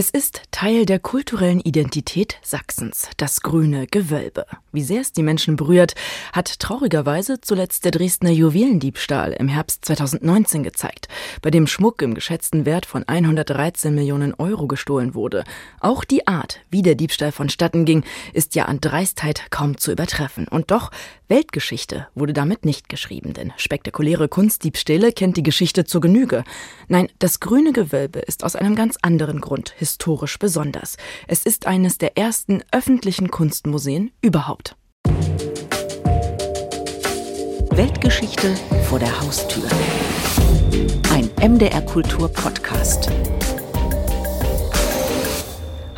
Es ist Teil der kulturellen Identität Sachsens, das grüne Gewölbe. Wie sehr es die Menschen berührt, hat traurigerweise zuletzt der Dresdner Juwelendiebstahl im Herbst 2019 gezeigt, bei dem Schmuck im geschätzten Wert von 113 Millionen Euro gestohlen wurde. Auch die Art, wie der Diebstahl vonstatten ging, ist ja an Dreistheit kaum zu übertreffen. Und doch, Weltgeschichte wurde damit nicht geschrieben, denn spektakuläre Kunstdiebstähle kennt die Geschichte zur Genüge. Nein, das grüne Gewölbe ist aus einem ganz anderen Grund historisch besonders. Es ist eines der ersten öffentlichen Kunstmuseen überhaupt. Weltgeschichte vor der Haustür. Ein MDR Kultur Podcast.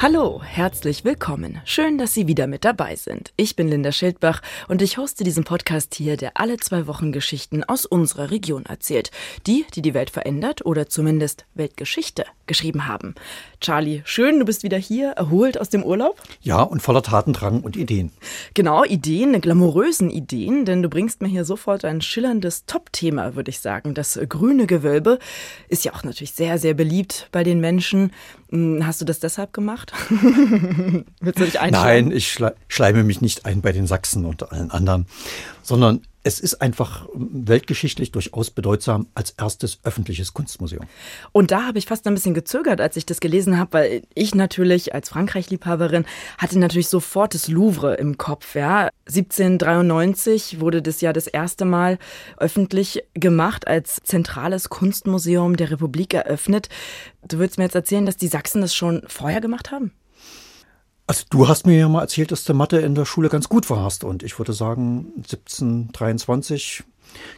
Hallo, herzlich willkommen. Schön, dass Sie wieder mit dabei sind. Ich bin Linda Schildbach und ich hoste diesen Podcast hier, der alle zwei Wochen Geschichten aus unserer Region erzählt. Die, die die Welt verändert oder zumindest Weltgeschichte geschrieben haben. Charlie, schön, du bist wieder hier, erholt aus dem Urlaub. Ja, und voller Tatendrang und Ideen. Genau, Ideen, glamourösen Ideen, denn du bringst mir hier sofort ein schillerndes Top-Thema, würde ich sagen. Das grüne Gewölbe ist ja auch natürlich sehr, sehr beliebt bei den Menschen. Hm, hast du das deshalb gemacht? Willst du dich Nein, ich schleime mich nicht ein bei den Sachsen und allen anderen, sondern es ist einfach weltgeschichtlich durchaus bedeutsam als erstes öffentliches Kunstmuseum. Und da habe ich fast ein bisschen gezögert, als ich das gelesen habe, weil ich natürlich als Frankreich-Liebhaberin hatte natürlich sofort das Louvre im Kopf. Ja. 1793 wurde das ja das erste Mal öffentlich gemacht, als zentrales Kunstmuseum der Republik eröffnet. Du würdest mir jetzt erzählen, dass die Sachsen das schon vorher gemacht haben? Also du hast mir ja mal erzählt, dass du Mathe in der Schule ganz gut warst und ich würde sagen 1723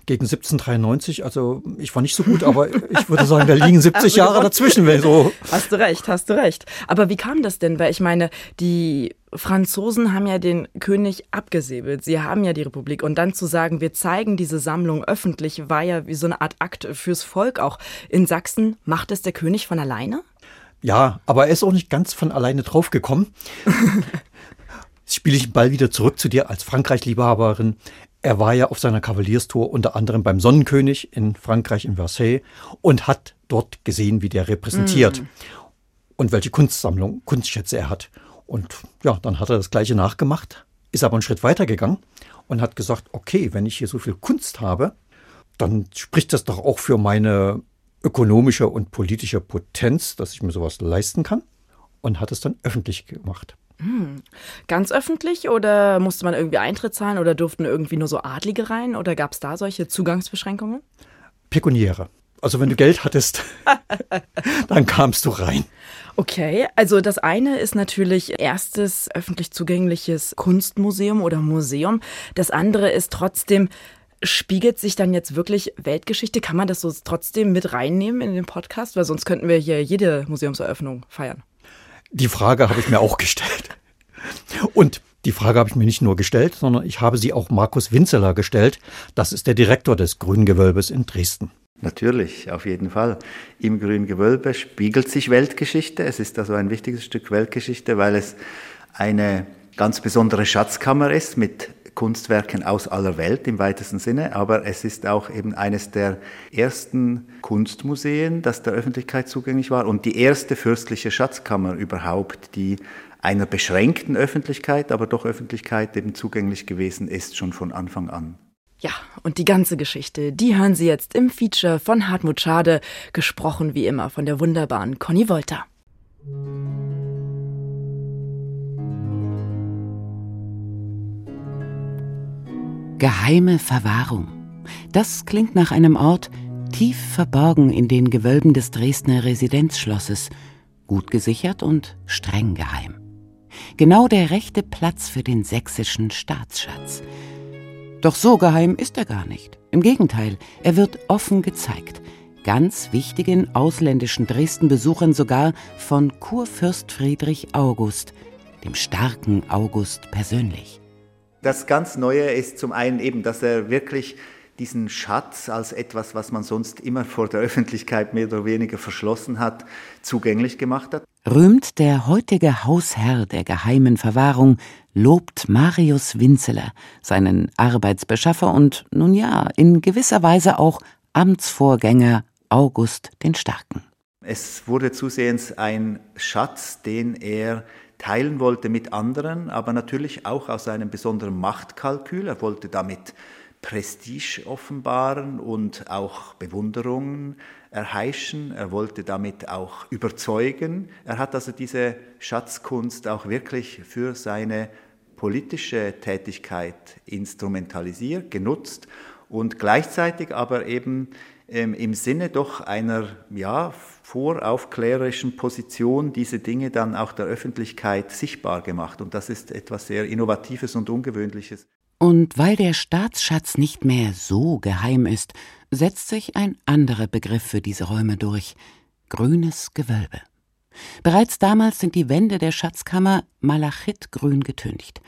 gegen 1793, also ich war nicht so gut, aber ich würde sagen, da liegen 70 Jahre dazwischen, wenn so. Hast du recht, hast du recht. Aber wie kam das denn? Weil ich meine, die Franzosen haben ja den König abgesäbelt. Sie haben ja die Republik. Und dann zu sagen, wir zeigen diese Sammlung öffentlich, war ja wie so eine Art Akt fürs Volk auch. In Sachsen macht es der König von alleine? Ja, aber er ist auch nicht ganz von alleine draufgekommen. Jetzt spiele ich den Ball wieder zurück zu dir als Frankreich-Liebhaberin. Er war ja auf seiner Kavalierstour unter anderem beim Sonnenkönig in Frankreich in Versailles und hat dort gesehen, wie der repräsentiert mm. und welche Kunstsammlung, Kunstschätze er hat. Und ja, dann hat er das gleiche nachgemacht, ist aber einen Schritt weiter gegangen und hat gesagt, okay, wenn ich hier so viel Kunst habe, dann spricht das doch auch für meine ökonomischer und politischer Potenz, dass ich mir sowas leisten kann und hat es dann öffentlich gemacht. Hm. Ganz öffentlich oder musste man irgendwie Eintritt zahlen oder durften irgendwie nur so Adlige rein oder gab es da solche Zugangsbeschränkungen? Pekuniäre. Also wenn du Geld hattest, dann kamst du rein. Okay, also das eine ist natürlich erstes öffentlich zugängliches Kunstmuseum oder Museum. Das andere ist trotzdem Spiegelt sich dann jetzt wirklich Weltgeschichte? Kann man das so trotzdem mit reinnehmen in den Podcast? Weil sonst könnten wir hier jede Museumseröffnung feiern. Die Frage habe ich mir auch gestellt. Und die Frage habe ich mir nicht nur gestellt, sondern ich habe sie auch Markus Winzeler gestellt. Das ist der Direktor des Grünen Gewölbes in Dresden. Natürlich, auf jeden Fall. Im Grünen Gewölbe spiegelt sich Weltgeschichte. Es ist also ein wichtiges Stück Weltgeschichte, weil es eine ganz besondere Schatzkammer ist mit Kunstwerken aus aller Welt im weitesten Sinne, aber es ist auch eben eines der ersten Kunstmuseen, das der Öffentlichkeit zugänglich war und die erste fürstliche Schatzkammer überhaupt, die einer beschränkten Öffentlichkeit, aber doch Öffentlichkeit eben zugänglich gewesen ist, schon von Anfang an. Ja, und die ganze Geschichte, die hören Sie jetzt im Feature von Hartmut Schade, gesprochen wie immer von der wunderbaren Conny Wolter. Geheime Verwahrung. Das klingt nach einem Ort, tief verborgen in den Gewölben des Dresdner Residenzschlosses, gut gesichert und streng geheim. Genau der rechte Platz für den sächsischen Staatsschatz. Doch so geheim ist er gar nicht. Im Gegenteil, er wird offen gezeigt. Ganz wichtigen ausländischen Dresden-Besuchern sogar von Kurfürst Friedrich August, dem starken August persönlich. Das ganz Neue ist zum einen eben, dass er wirklich diesen Schatz als etwas, was man sonst immer vor der Öffentlichkeit mehr oder weniger verschlossen hat, zugänglich gemacht hat. Rühmt der heutige Hausherr der geheimen Verwahrung, lobt Marius Winzeler, seinen Arbeitsbeschaffer und nun ja, in gewisser Weise auch Amtsvorgänger August den Starken. Es wurde zusehends ein Schatz, den er teilen wollte mit anderen, aber natürlich auch aus einem besonderen Machtkalkül. Er wollte damit Prestige offenbaren und auch Bewunderung erheischen. Er wollte damit auch überzeugen. Er hat also diese Schatzkunst auch wirklich für seine politische Tätigkeit instrumentalisiert, genutzt und gleichzeitig aber eben ähm, im Sinne doch einer ja, voraufklärerischen Position diese Dinge dann auch der Öffentlichkeit sichtbar gemacht. Und das ist etwas sehr Innovatives und Ungewöhnliches. Und weil der Staatsschatz nicht mehr so geheim ist, setzt sich ein anderer Begriff für diese Räume durch grünes Gewölbe. Bereits damals sind die Wände der Schatzkammer malachitgrün getüncht.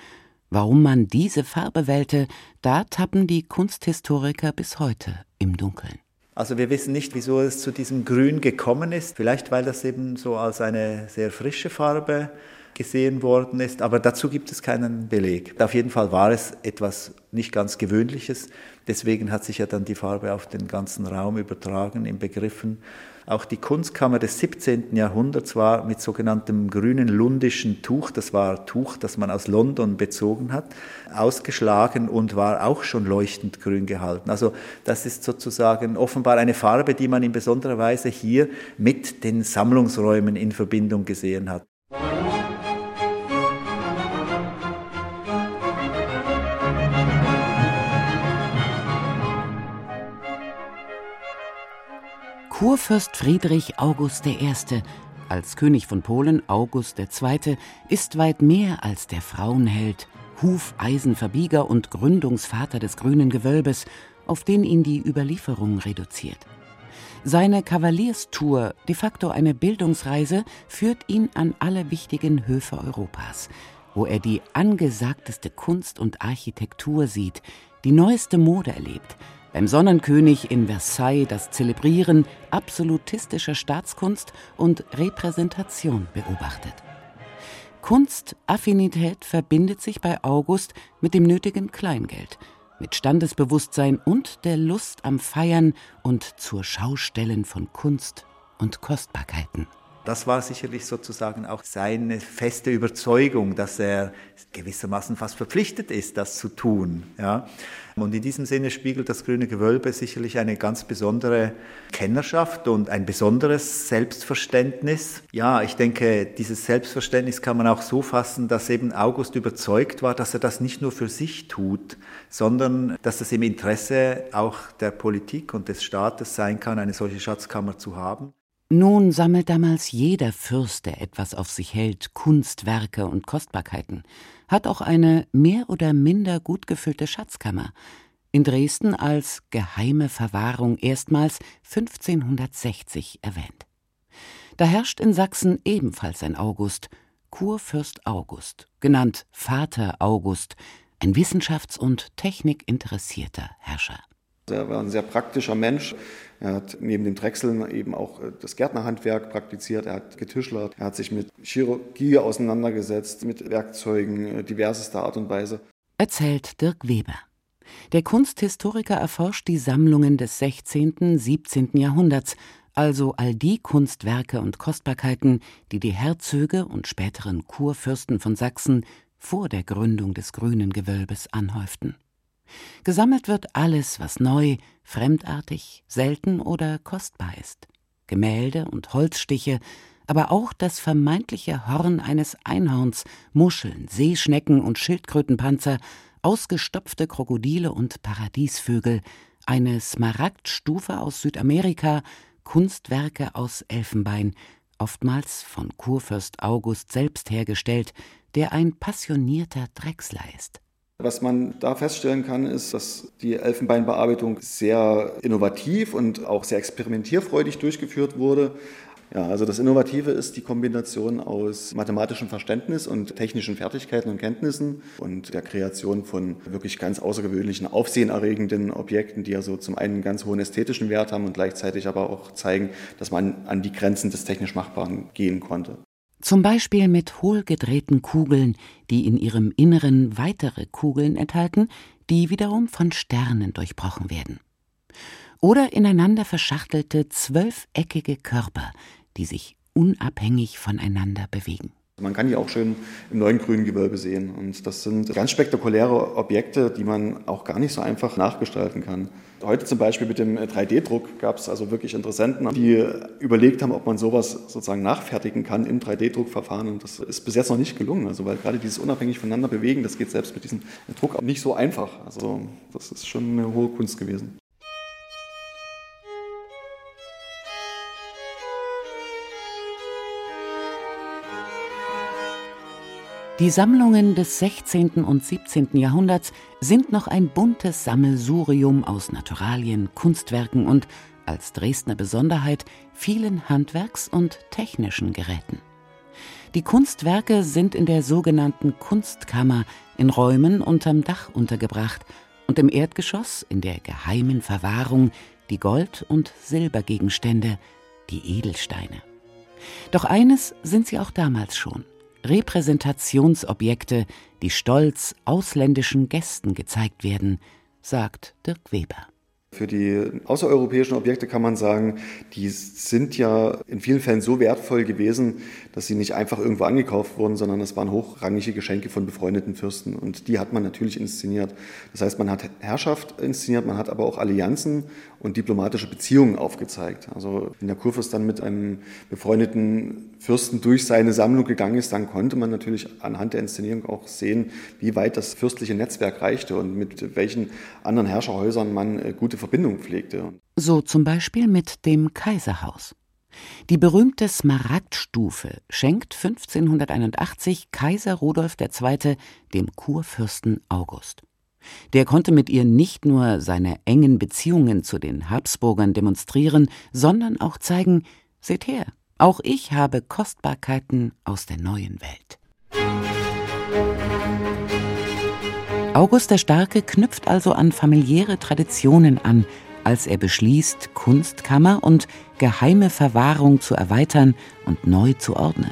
Warum man diese Farbe wählte, da tappen die Kunsthistoriker bis heute im Dunkeln. Also wir wissen nicht, wieso es zu diesem Grün gekommen ist. Vielleicht weil das eben so als eine sehr frische Farbe gesehen worden ist, aber dazu gibt es keinen Beleg. Auf jeden Fall war es etwas nicht ganz Gewöhnliches. Deswegen hat sich ja dann die Farbe auf den ganzen Raum übertragen in Begriffen. Auch die Kunstkammer des 17. Jahrhunderts war mit sogenanntem grünen lundischen Tuch, das war Tuch, das man aus London bezogen hat, ausgeschlagen und war auch schon leuchtend grün gehalten. Also das ist sozusagen offenbar eine Farbe, die man in besonderer Weise hier mit den Sammlungsräumen in Verbindung gesehen hat. Kurfürst Friedrich August I., als König von Polen August II., ist weit mehr als der Frauenheld, Hufeisenverbieger und Gründungsvater des grünen Gewölbes, auf den ihn die Überlieferung reduziert. Seine Kavalierstour, de facto eine Bildungsreise, führt ihn an alle wichtigen Höfe Europas, wo er die angesagteste Kunst und Architektur sieht, die neueste Mode erlebt, beim Sonnenkönig in Versailles das Zelebrieren absolutistischer Staatskunst und Repräsentation beobachtet. Kunstaffinität verbindet sich bei August mit dem nötigen Kleingeld, mit Standesbewusstsein und der Lust am Feiern und zur Schaustellen von Kunst und Kostbarkeiten. Das war sicherlich sozusagen auch seine feste Überzeugung, dass er gewissermaßen fast verpflichtet ist, das zu tun. Ja. Und in diesem Sinne spiegelt das Grüne Gewölbe sicherlich eine ganz besondere Kennerschaft und ein besonderes Selbstverständnis. Ja, ich denke, dieses Selbstverständnis kann man auch so fassen, dass eben August überzeugt war, dass er das nicht nur für sich tut, sondern dass es im Interesse auch der Politik und des Staates sein kann, eine solche Schatzkammer zu haben. Nun sammelt damals jeder Fürst, der etwas auf sich hält, Kunstwerke und Kostbarkeiten, hat auch eine mehr oder minder gut gefüllte Schatzkammer, in Dresden als geheime Verwahrung erstmals 1560 erwähnt. Da herrscht in Sachsen ebenfalls ein August, Kurfürst August, genannt Vater August, ein wissenschafts- und technikinteressierter Herrscher. Er war ein sehr praktischer Mensch. Er hat neben dem Drechseln eben auch äh, das Gärtnerhandwerk praktiziert. Er hat getischlert. Er hat sich mit Chirurgie auseinandergesetzt, mit Werkzeugen äh, diversester Art und Weise. Erzählt Dirk Weber. Der Kunsthistoriker erforscht die Sammlungen des 16., 17. Jahrhunderts, also all die Kunstwerke und Kostbarkeiten, die die Herzöge und späteren Kurfürsten von Sachsen vor der Gründung des Grünen Gewölbes anhäuften. Gesammelt wird alles, was neu, fremdartig, selten oder kostbar ist. Gemälde und Holzstiche, aber auch das vermeintliche Horn eines Einhorns, Muscheln, Seeschnecken und Schildkrötenpanzer, ausgestopfte Krokodile und Paradiesvögel, eine Smaragdstufe aus Südamerika, Kunstwerke aus Elfenbein, oftmals von Kurfürst August selbst hergestellt, der ein passionierter Drechsler ist. Was man da feststellen kann, ist, dass die Elfenbeinbearbeitung sehr innovativ und auch sehr experimentierfreudig durchgeführt wurde. Ja, also das Innovative ist die Kombination aus mathematischem Verständnis und technischen Fertigkeiten und Kenntnissen und der Kreation von wirklich ganz außergewöhnlichen, aufsehenerregenden Objekten, die ja so zum einen einen ganz hohen ästhetischen Wert haben und gleichzeitig aber auch zeigen, dass man an die Grenzen des technisch Machbaren gehen konnte. Zum Beispiel mit hohlgedrehten Kugeln, die in ihrem Inneren weitere Kugeln enthalten, die wiederum von Sternen durchbrochen werden. Oder ineinander verschachtelte zwölfeckige Körper, die sich unabhängig voneinander bewegen. Man kann die auch schön im neuen grünen Gewölbe sehen. Und das sind ganz spektakuläre Objekte, die man auch gar nicht so einfach nachgestalten kann. Heute zum Beispiel mit dem 3D-Druck gab es also wirklich Interessenten, die überlegt haben, ob man sowas sozusagen nachfertigen kann im 3D-Druckverfahren. Und das ist bis jetzt noch nicht gelungen. Also weil gerade dieses unabhängig voneinander bewegen, das geht selbst mit diesem Druck nicht so einfach. Also das ist schon eine hohe Kunst gewesen. Die Sammlungen des 16. und 17. Jahrhunderts sind noch ein buntes Sammelsurium aus Naturalien, Kunstwerken und, als Dresdner Besonderheit, vielen Handwerks- und technischen Geräten. Die Kunstwerke sind in der sogenannten Kunstkammer in Räumen unterm Dach untergebracht und im Erdgeschoss in der geheimen Verwahrung die Gold- und Silbergegenstände, die Edelsteine. Doch eines sind sie auch damals schon – Repräsentationsobjekte, die stolz ausländischen Gästen gezeigt werden, sagt Dirk Weber. Für die außereuropäischen Objekte kann man sagen, die sind ja in vielen Fällen so wertvoll gewesen, dass sie nicht einfach irgendwo angekauft wurden, sondern es waren hochrangige Geschenke von befreundeten Fürsten. Und die hat man natürlich inszeniert. Das heißt, man hat Herrschaft inszeniert, man hat aber auch Allianzen und diplomatische Beziehungen aufgezeigt. Also wenn der Kurfürst dann mit einem befreundeten Fürsten durch seine Sammlung gegangen ist, dann konnte man natürlich anhand der Inszenierung auch sehen, wie weit das fürstliche Netzwerk reichte und mit welchen anderen Herrscherhäusern man äh, gute Verbindungen pflegte. So zum Beispiel mit dem Kaiserhaus. Die berühmte Smaragdstufe schenkt 1581 Kaiser Rudolf II. dem Kurfürsten August. Der konnte mit ihr nicht nur seine engen Beziehungen zu den Habsburgern demonstrieren, sondern auch zeigen, seht her, auch ich habe Kostbarkeiten aus der neuen Welt. August der Starke knüpft also an familiäre Traditionen an, als er beschließt, Kunstkammer und geheime Verwahrung zu erweitern und neu zu ordnen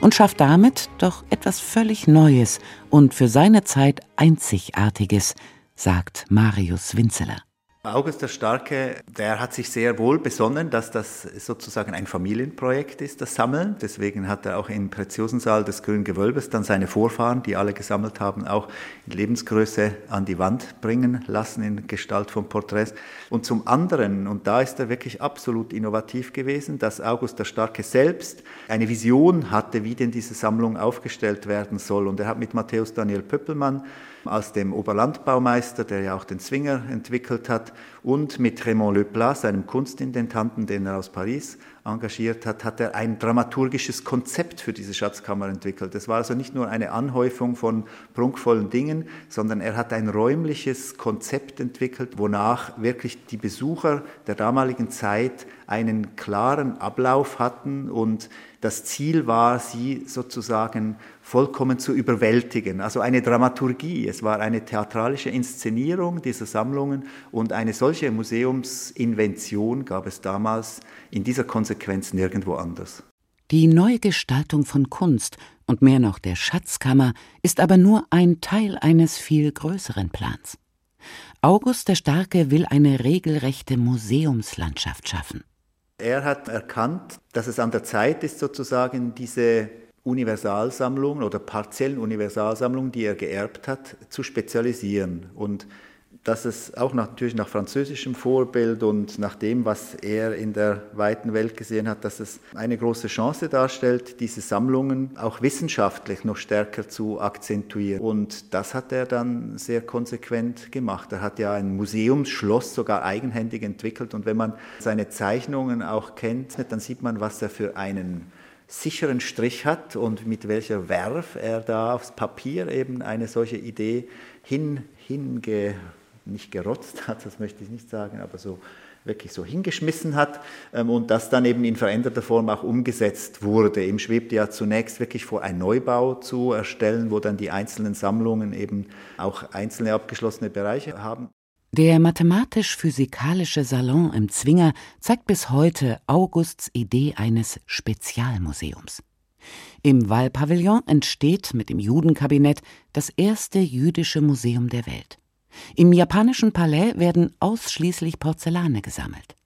und schafft damit doch etwas völlig Neues und für seine Zeit Einzigartiges, sagt Marius Winzeler. August der Starke, der hat sich sehr wohl besonnen, dass das sozusagen ein Familienprojekt ist, das Sammeln. Deswegen hat er auch im Preziosensaal des Grünen Gewölbes dann seine Vorfahren, die alle gesammelt haben, auch in Lebensgröße an die Wand bringen lassen in Gestalt von Porträts. Und zum anderen, und da ist er wirklich absolut innovativ gewesen, dass August der Starke selbst eine Vision hatte, wie denn diese Sammlung aufgestellt werden soll. Und er hat mit Matthäus Daniel Pöppelmann als dem Oberlandbaumeister, der ja auch den Zwinger entwickelt hat, und mit Raymond Leplat, seinem Kunstintendanten, den er aus Paris engagiert hat, hat er ein dramaturgisches Konzept für diese Schatzkammer entwickelt. Es war also nicht nur eine Anhäufung von prunkvollen Dingen, sondern er hat ein räumliches Konzept entwickelt, wonach wirklich die Besucher der damaligen Zeit einen klaren Ablauf hatten und das Ziel war, sie sozusagen vollkommen zu überwältigen. Also eine Dramaturgie, es war eine theatralische Inszenierung dieser Sammlungen und eine solche Museumsinvention gab es damals in dieser Konsequenz nirgendwo anders. Die Neugestaltung von Kunst und mehr noch der Schatzkammer ist aber nur ein Teil eines viel größeren Plans. August der Starke will eine regelrechte Museumslandschaft schaffen. Er hat erkannt, dass es an der Zeit ist, sozusagen diese Universalsammlungen oder partiellen Universalsammlungen, die er geerbt hat, zu spezialisieren. Und dass es auch natürlich nach französischem Vorbild und nach dem, was er in der weiten Welt gesehen hat, dass es eine große Chance darstellt, diese Sammlungen auch wissenschaftlich noch stärker zu akzentuieren. Und das hat er dann sehr konsequent gemacht. Er hat ja ein Museumsschloss sogar eigenhändig entwickelt. Und wenn man seine Zeichnungen auch kennt, dann sieht man, was er für einen sicheren Strich hat und mit welcher Werf er da aufs Papier eben eine solche Idee hin, hinge, nicht gerotzt hat, das möchte ich nicht sagen, aber so wirklich so hingeschmissen hat ähm, und das dann eben in veränderter Form auch umgesetzt wurde. Ihm schwebte ja zunächst wirklich vor, ein Neubau zu erstellen, wo dann die einzelnen Sammlungen eben auch einzelne abgeschlossene Bereiche haben. Der mathematisch-physikalische Salon im Zwinger zeigt bis heute Augusts Idee eines Spezialmuseums. Im Wallpavillon entsteht mit dem Judenkabinett das erste jüdische Museum der Welt. Im japanischen Palais werden ausschließlich Porzellane gesammelt.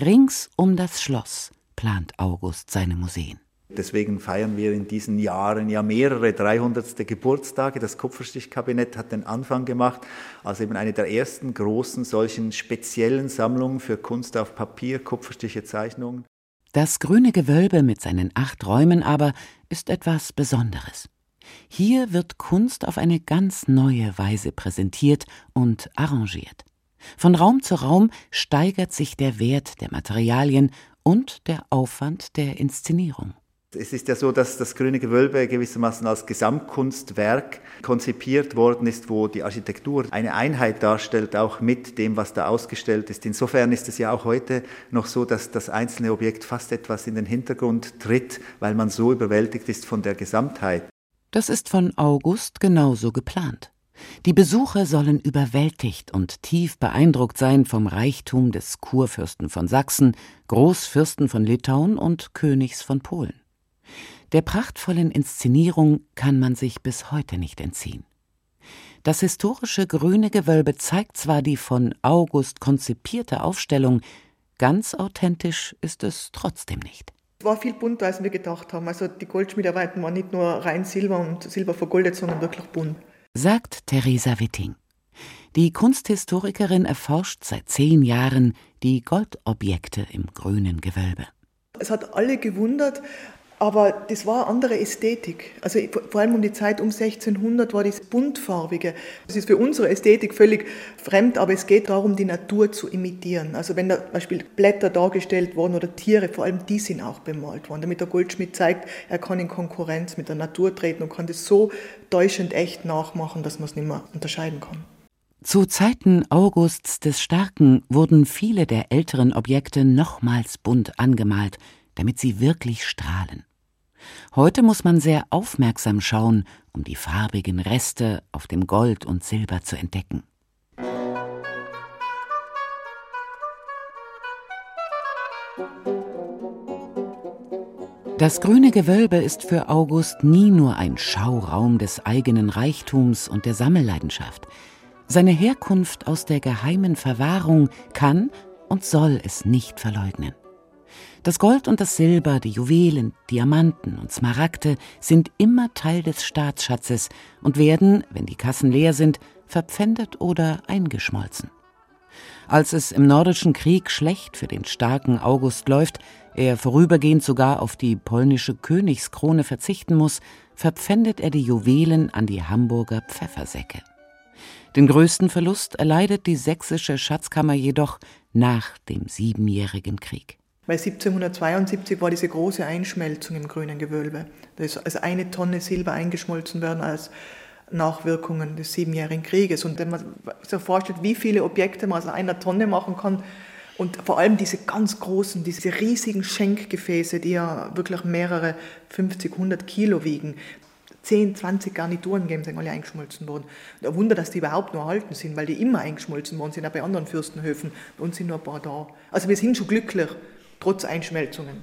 Rings um das Schloss plant August seine Museen. Deswegen feiern wir in diesen Jahren ja mehrere 300. Geburtstage. Das Kupferstichkabinett hat den Anfang gemacht als eben eine der ersten großen solchen speziellen Sammlungen für Kunst auf Papier, Kupferstiche, Zeichnungen. Das grüne Gewölbe mit seinen acht Räumen aber ist etwas Besonderes. Hier wird Kunst auf eine ganz neue Weise präsentiert und arrangiert. Von Raum zu Raum steigert sich der Wert der Materialien und der Aufwand der Inszenierung. Es ist ja so, dass das Grüne Gewölbe gewissermaßen als Gesamtkunstwerk konzipiert worden ist, wo die Architektur eine Einheit darstellt, auch mit dem, was da ausgestellt ist. Insofern ist es ja auch heute noch so, dass das einzelne Objekt fast etwas in den Hintergrund tritt, weil man so überwältigt ist von der Gesamtheit. Das ist von August genauso geplant. Die Besucher sollen überwältigt und tief beeindruckt sein vom Reichtum des Kurfürsten von Sachsen, Großfürsten von Litauen und Königs von Polen. Der prachtvollen Inszenierung kann man sich bis heute nicht entziehen. Das historische grüne Gewölbe zeigt zwar die von August konzipierte Aufstellung, ganz authentisch ist es trotzdem nicht. Es war viel bunter, als wir gedacht haben. Also die Goldschmiedarbeiten waren nicht nur rein Silber und Silber vergoldet, sondern wirklich bunt. Sagt Theresa Witting. Die Kunsthistorikerin erforscht seit zehn Jahren die Goldobjekte im grünen Gewölbe. Es hat alle gewundert, aber das war eine andere Ästhetik. Also vor allem um die Zeit um 1600 war das buntfarbige. Das ist für unsere Ästhetik völlig fremd, aber es geht darum, die Natur zu imitieren. Also wenn da zum Beispiel Blätter dargestellt wurden oder Tiere, vor allem die sind auch bemalt worden, damit der Goldschmied zeigt, er kann in Konkurrenz mit der Natur treten und kann das so täuschend echt nachmachen, dass man es nicht mehr unterscheiden kann. Zu Zeiten Augusts des Starken wurden viele der älteren Objekte nochmals bunt angemalt, damit sie wirklich strahlen. Heute muss man sehr aufmerksam schauen, um die farbigen Reste auf dem Gold und Silber zu entdecken. Das grüne Gewölbe ist für August nie nur ein Schauraum des eigenen Reichtums und der Sammelleidenschaft. Seine Herkunft aus der geheimen Verwahrung kann und soll es nicht verleugnen. Das Gold und das Silber, die Juwelen, Diamanten und Smaragde sind immer Teil des Staatsschatzes und werden, wenn die Kassen leer sind, verpfändet oder eingeschmolzen. Als es im Nordischen Krieg schlecht für den starken August läuft, er vorübergehend sogar auf die polnische Königskrone verzichten muss, verpfändet er die Juwelen an die Hamburger Pfeffersäcke. Den größten Verlust erleidet die sächsische Schatzkammer jedoch nach dem Siebenjährigen Krieg. Weil 1772 war diese große Einschmelzung im grünen Gewölbe. Da ist also eine Tonne Silber eingeschmolzen werden als Nachwirkungen des Siebenjährigen Krieges. Und wenn man sich vorstellt, wie viele Objekte man aus einer Tonne machen kann, und vor allem diese ganz großen, diese riesigen Schenkgefäße, die ja wirklich mehrere 50, 100 Kilo wiegen, 10, 20 Garnituren geben, sind alle eingeschmolzen worden. Und ein Wunder, dass die überhaupt noch erhalten sind, weil die immer eingeschmolzen worden sind, auch bei anderen Fürstenhöfen. Bei uns sind nur ein paar da. Also wir sind schon glücklich, trotz Einschmelzungen.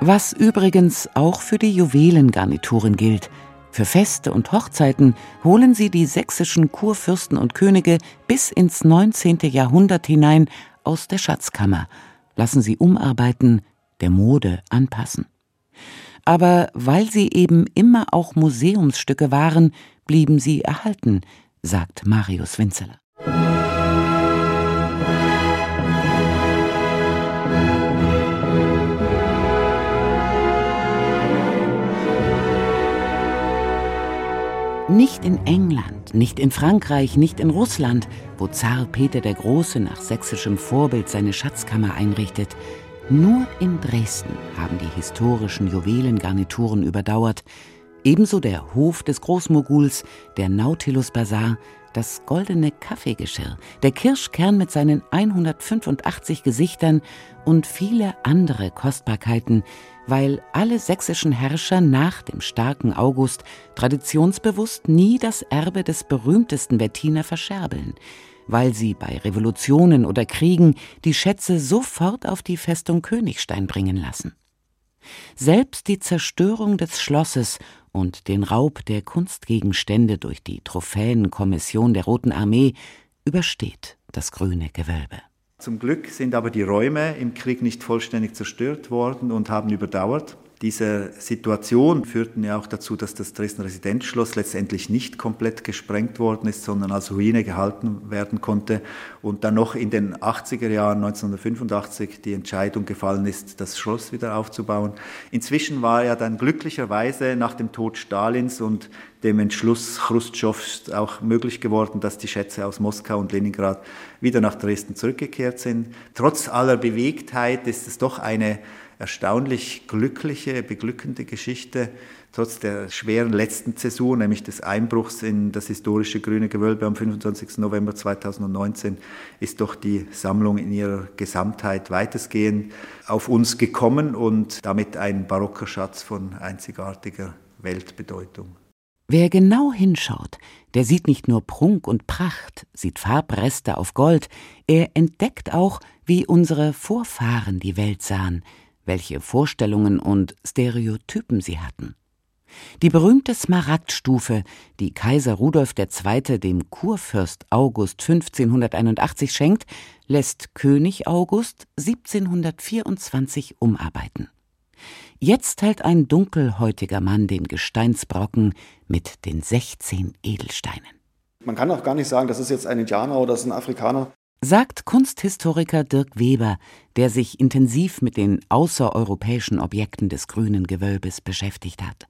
Was übrigens auch für die Juwelengarnituren gilt. Für Feste und Hochzeiten holen sie die sächsischen Kurfürsten und Könige bis ins 19. Jahrhundert hinein aus der Schatzkammer, lassen sie umarbeiten, der Mode anpassen. Aber weil sie eben immer auch Museumsstücke waren, blieben sie erhalten, sagt Marius Winzeler. Nicht in England, nicht in Frankreich, nicht in Russland, wo Zar Peter der Große nach sächsischem Vorbild seine Schatzkammer einrichtet, nur in Dresden haben die historischen Juwelengarnituren überdauert, Ebenso der Hof des Großmoguls, der Nautilus Bazar, das goldene Kaffeegeschirr, der Kirschkern mit seinen 185 Gesichtern und viele andere Kostbarkeiten, weil alle sächsischen Herrscher nach dem starken August traditionsbewusst nie das Erbe des berühmtesten Wettiner verscherbeln, weil sie bei Revolutionen oder Kriegen die Schätze sofort auf die Festung Königstein bringen lassen. Selbst die Zerstörung des Schlosses und den Raub der Kunstgegenstände durch die Trophäenkommission der Roten Armee übersteht das grüne Gewölbe. Zum Glück sind aber die Räume im Krieg nicht vollständig zerstört worden und haben überdauert. Diese Situation führten ja auch dazu, dass das Dresdner Residenzschloss letztendlich nicht komplett gesprengt worden ist, sondern als Ruine gehalten werden konnte und dann noch in den 80er Jahren 1985 die Entscheidung gefallen ist, das Schloss wieder aufzubauen. Inzwischen war ja dann glücklicherweise nach dem Tod Stalins und dem Entschluss Khrushchevs auch möglich geworden, dass die Schätze aus Moskau und Leningrad wieder nach Dresden zurückgekehrt sind. Trotz aller Bewegtheit ist es doch eine erstaunlich glückliche, beglückende Geschichte, trotz der schweren letzten Zäsur, nämlich des Einbruchs in das historische Grüne Gewölbe am 25. November 2019, ist doch die Sammlung in ihrer Gesamtheit weitestgehend auf uns gekommen und damit ein barocker Schatz von einzigartiger Weltbedeutung. Wer genau hinschaut, der sieht nicht nur Prunk und Pracht, sieht Farbreste auf Gold, er entdeckt auch, wie unsere Vorfahren die Welt sahen, welche Vorstellungen und Stereotypen sie hatten. Die berühmte Smaragdstufe, die Kaiser Rudolf II. dem Kurfürst August 1581 schenkt, lässt König August 1724 umarbeiten. Jetzt hält ein dunkelhäutiger Mann den Gesteinsbrocken mit den 16 Edelsteinen. Man kann auch gar nicht sagen, das ist jetzt ein Indianer oder das ist ein Afrikaner sagt Kunsthistoriker Dirk Weber, der sich intensiv mit den außereuropäischen Objekten des grünen Gewölbes beschäftigt hat.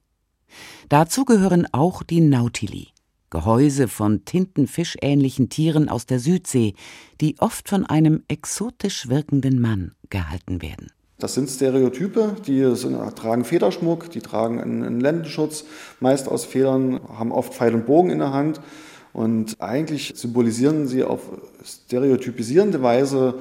Dazu gehören auch die Nautili, Gehäuse von tintenfischähnlichen Tieren aus der Südsee, die oft von einem exotisch wirkenden Mann gehalten werden. Das sind Stereotype, die sind, tragen Federschmuck, die tragen einen, einen Lendenschutz, meist aus Federn, haben oft Pfeil und Bogen in der Hand und eigentlich symbolisieren sie auf stereotypisierende Weise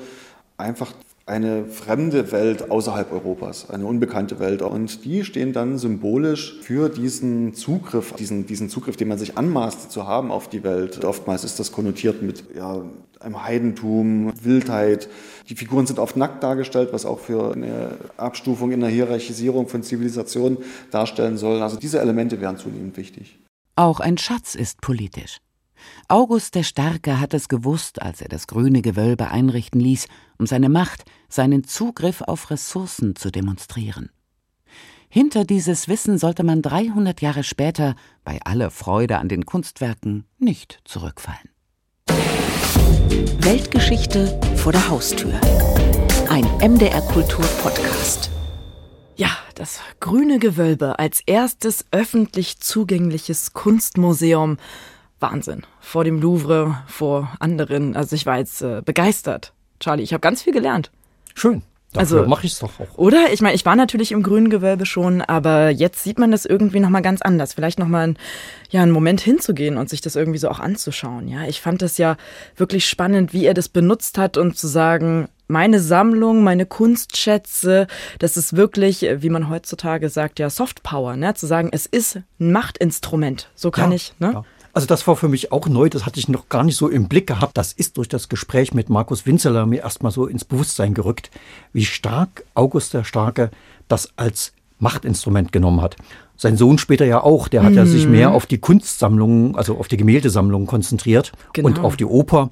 einfach eine fremde Welt außerhalb Europas, eine unbekannte Welt. Und die stehen dann symbolisch für diesen Zugriff, diesen, diesen Zugriff, den man sich anmaßt zu haben auf die Welt. Oftmals ist das konnotiert mit ja, einem Heidentum, Wildheit. Die Figuren sind oft nackt dargestellt, was auch für eine Abstufung in der Hierarchisierung von Zivilisationen darstellen soll. Also diese Elemente wären zunehmend wichtig. Auch ein Schatz ist politisch. August der Starke hat es gewusst, als er das grüne Gewölbe einrichten ließ, um seine Macht, seinen Zugriff auf Ressourcen zu demonstrieren. Hinter dieses Wissen sollte man 300 Jahre später, bei aller Freude an den Kunstwerken, nicht zurückfallen. Weltgeschichte vor der Haustür. Ein MDR Kultur Podcast. Ja, das Grüne Gewölbe als erstes öffentlich zugängliches Kunstmuseum Wahnsinn. Vor dem Louvre, vor anderen. Also ich war jetzt äh, begeistert, Charlie. Ich habe ganz viel gelernt. Schön. Dafür also mache ich es doch auch. Oder? Ich meine, ich war natürlich im grünen Gewölbe schon, aber jetzt sieht man das irgendwie nochmal ganz anders. Vielleicht nochmal ein, ja, einen Moment hinzugehen und sich das irgendwie so auch anzuschauen. Ja, ich fand das ja wirklich spannend, wie er das benutzt hat und zu sagen, meine Sammlung, meine Kunstschätze, das ist wirklich, wie man heutzutage sagt, ja, Softpower, ne? Zu sagen, es ist ein Machtinstrument. So kann ja, ich, ne? Ja. Also das war für mich auch neu, das hatte ich noch gar nicht so im Blick gehabt. Das ist durch das Gespräch mit Markus Winzeler mir erstmal so ins Bewusstsein gerückt, wie stark August der Starke das als Machtinstrument genommen hat. Sein Sohn später ja auch, der hat mhm. ja sich mhm. mehr auf die Kunstsammlungen, also auf die Gemäldesammlungen konzentriert genau. und auf die Oper.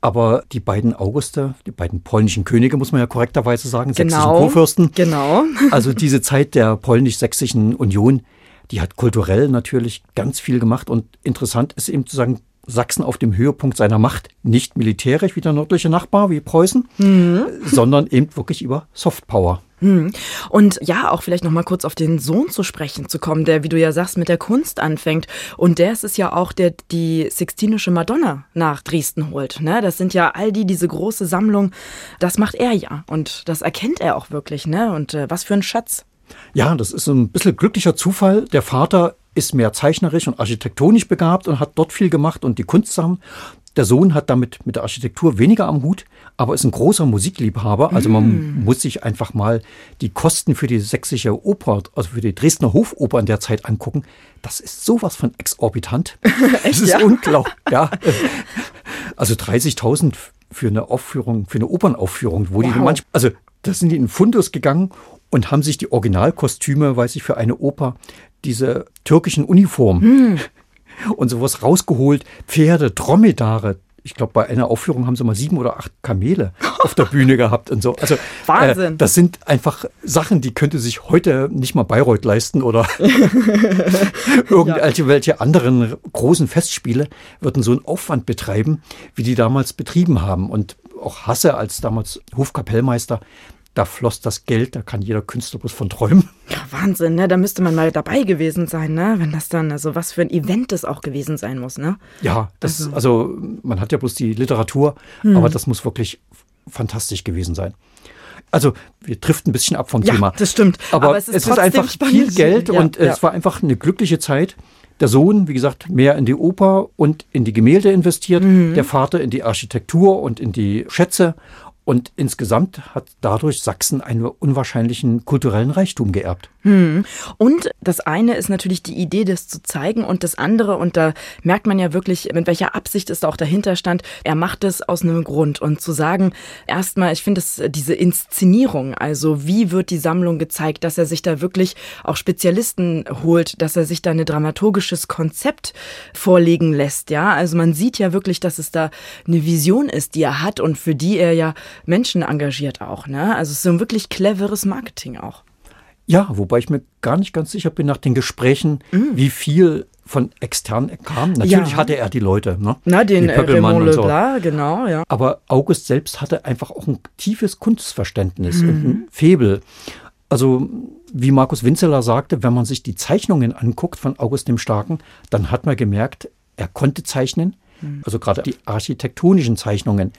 Aber die beiden Auguste, die beiden polnischen Könige, muss man ja korrekterweise sagen, genau. sächsischen Kurfürsten. Genau. also diese Zeit der polnisch-sächsischen Union, die hat kulturell natürlich ganz viel gemacht und interessant ist eben zu sagen, Sachsen auf dem Höhepunkt seiner Macht, nicht militärisch wie der nördliche Nachbar, wie Preußen, mhm. sondern eben wirklich über Softpower. Mhm. Und ja, auch vielleicht noch mal kurz auf den Sohn zu sprechen zu kommen, der, wie du ja sagst, mit der Kunst anfängt. Und der ist es ja auch, der die Sixtinische Madonna nach Dresden holt. Ne? Das sind ja all die, diese große Sammlung, das macht er ja. Und das erkennt er auch wirklich. Ne? Und äh, was für ein Schatz. Ja, das ist ein bisschen glücklicher Zufall. Der Vater ist mehr zeichnerisch und architektonisch begabt und hat dort viel gemacht und die Kunstsachen. Der Sohn hat damit mit der Architektur weniger am Hut, aber ist ein großer Musikliebhaber. Also man mm. muss sich einfach mal die Kosten für die sächsische Oper, also für die Dresdner Hofoper in der Zeit angucken. Das ist sowas von exorbitant. Das ist ja? unglaublich. Ja. Also 30.000 für eine Aufführung, für eine Opernaufführung, wo wow. die manchmal, also da sind die in Fundus gegangen und haben sich die Originalkostüme, weiß ich, für eine Oper, diese türkischen Uniformen hm. und sowas rausgeholt. Pferde, Dromedare. ich glaube, bei einer Aufführung haben sie mal sieben oder acht Kamele auf der Bühne gehabt und so. Also Wahnsinn. Äh, das sind einfach Sachen, die könnte sich heute nicht mal Bayreuth leisten oder irgendwelche ja. anderen großen Festspiele würden so einen Aufwand betreiben, wie die damals betrieben haben. Und auch Hasse als damals Hofkapellmeister, da floss das Geld, da kann jeder Künstler bloß von träumen. Ja, Wahnsinn, ne? Da müsste man mal dabei gewesen sein, ne? Wenn das dann, also was für ein Event das auch gewesen sein muss, ne? Ja, das, also, also man hat ja bloß die Literatur, hm. aber das muss wirklich fantastisch gewesen sein. Also wir driften ein bisschen ab vom ja, Thema. Das stimmt. Aber, aber es, ist, es ist einfach viel Geld ja, und ja. es war einfach eine glückliche Zeit. Der Sohn, wie gesagt, mehr in die Oper und in die Gemälde investiert, mhm. der Vater in die Architektur und in die Schätze und insgesamt hat dadurch Sachsen einen unwahrscheinlichen kulturellen Reichtum geerbt. Hm. Und das eine ist natürlich die Idee, das zu zeigen, und das andere, und da merkt man ja wirklich, mit welcher Absicht es da auch dahinter stand, er macht es aus einem Grund. Und zu sagen, erstmal, ich finde es diese Inszenierung, also wie wird die Sammlung gezeigt, dass er sich da wirklich auch Spezialisten holt, dass er sich da ein dramaturgisches Konzept vorlegen lässt, ja. Also man sieht ja wirklich, dass es da eine Vision ist, die er hat und für die er ja Menschen engagiert auch. Ne? Also es ist so ein wirklich cleveres Marketing auch. Ja, wobei ich mir gar nicht ganz sicher bin nach den Gesprächen, mm. wie viel von extern kam. Natürlich ja. hatte er die Leute, ne? Na, den äh, so. Bla, genau, ja. Aber August selbst hatte einfach auch ein tiefes Kunstverständnis mm. und ein Febel. Also, wie Markus Winzeler sagte, wenn man sich die Zeichnungen anguckt von August dem Starken, dann hat man gemerkt, er konnte zeichnen. Mm. Also gerade die architektonischen Zeichnungen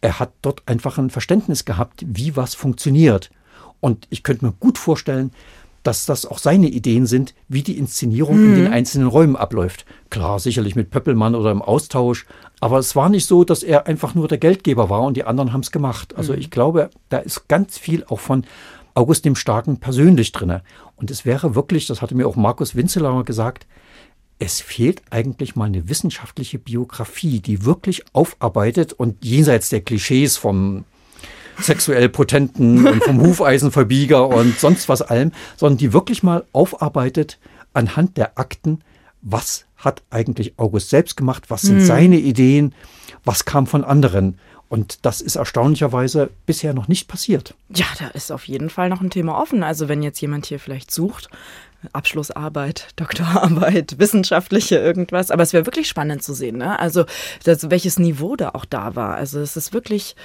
er hat dort einfach ein Verständnis gehabt, wie was funktioniert. Und ich könnte mir gut vorstellen, dass das auch seine Ideen sind, wie die Inszenierung mhm. in den mhm. einzelnen Räumen abläuft. Klar, sicherlich mit Pöppelmann oder im Austausch, aber es war nicht so, dass er einfach nur der Geldgeber war und die anderen haben es gemacht. Also mhm. ich glaube, da ist ganz viel auch von August dem Starken persönlich drin. Und es wäre wirklich, das hatte mir auch Markus Winzeler gesagt, es fehlt eigentlich mal eine wissenschaftliche Biografie, die wirklich aufarbeitet und jenseits der Klischees vom sexuell potenten und vom Hufeisenverbieger und sonst was allem, sondern die wirklich mal aufarbeitet anhand der Akten, was hat eigentlich August selbst gemacht, was sind hm. seine Ideen, was kam von anderen. Und das ist erstaunlicherweise bisher noch nicht passiert. Ja, da ist auf jeden Fall noch ein Thema offen. Also wenn jetzt jemand hier vielleicht sucht, Abschlussarbeit, Doktorarbeit, wissenschaftliche irgendwas. Aber es wäre wirklich spannend zu sehen, ne? Also das, welches Niveau da auch da war. Also es ist wirklich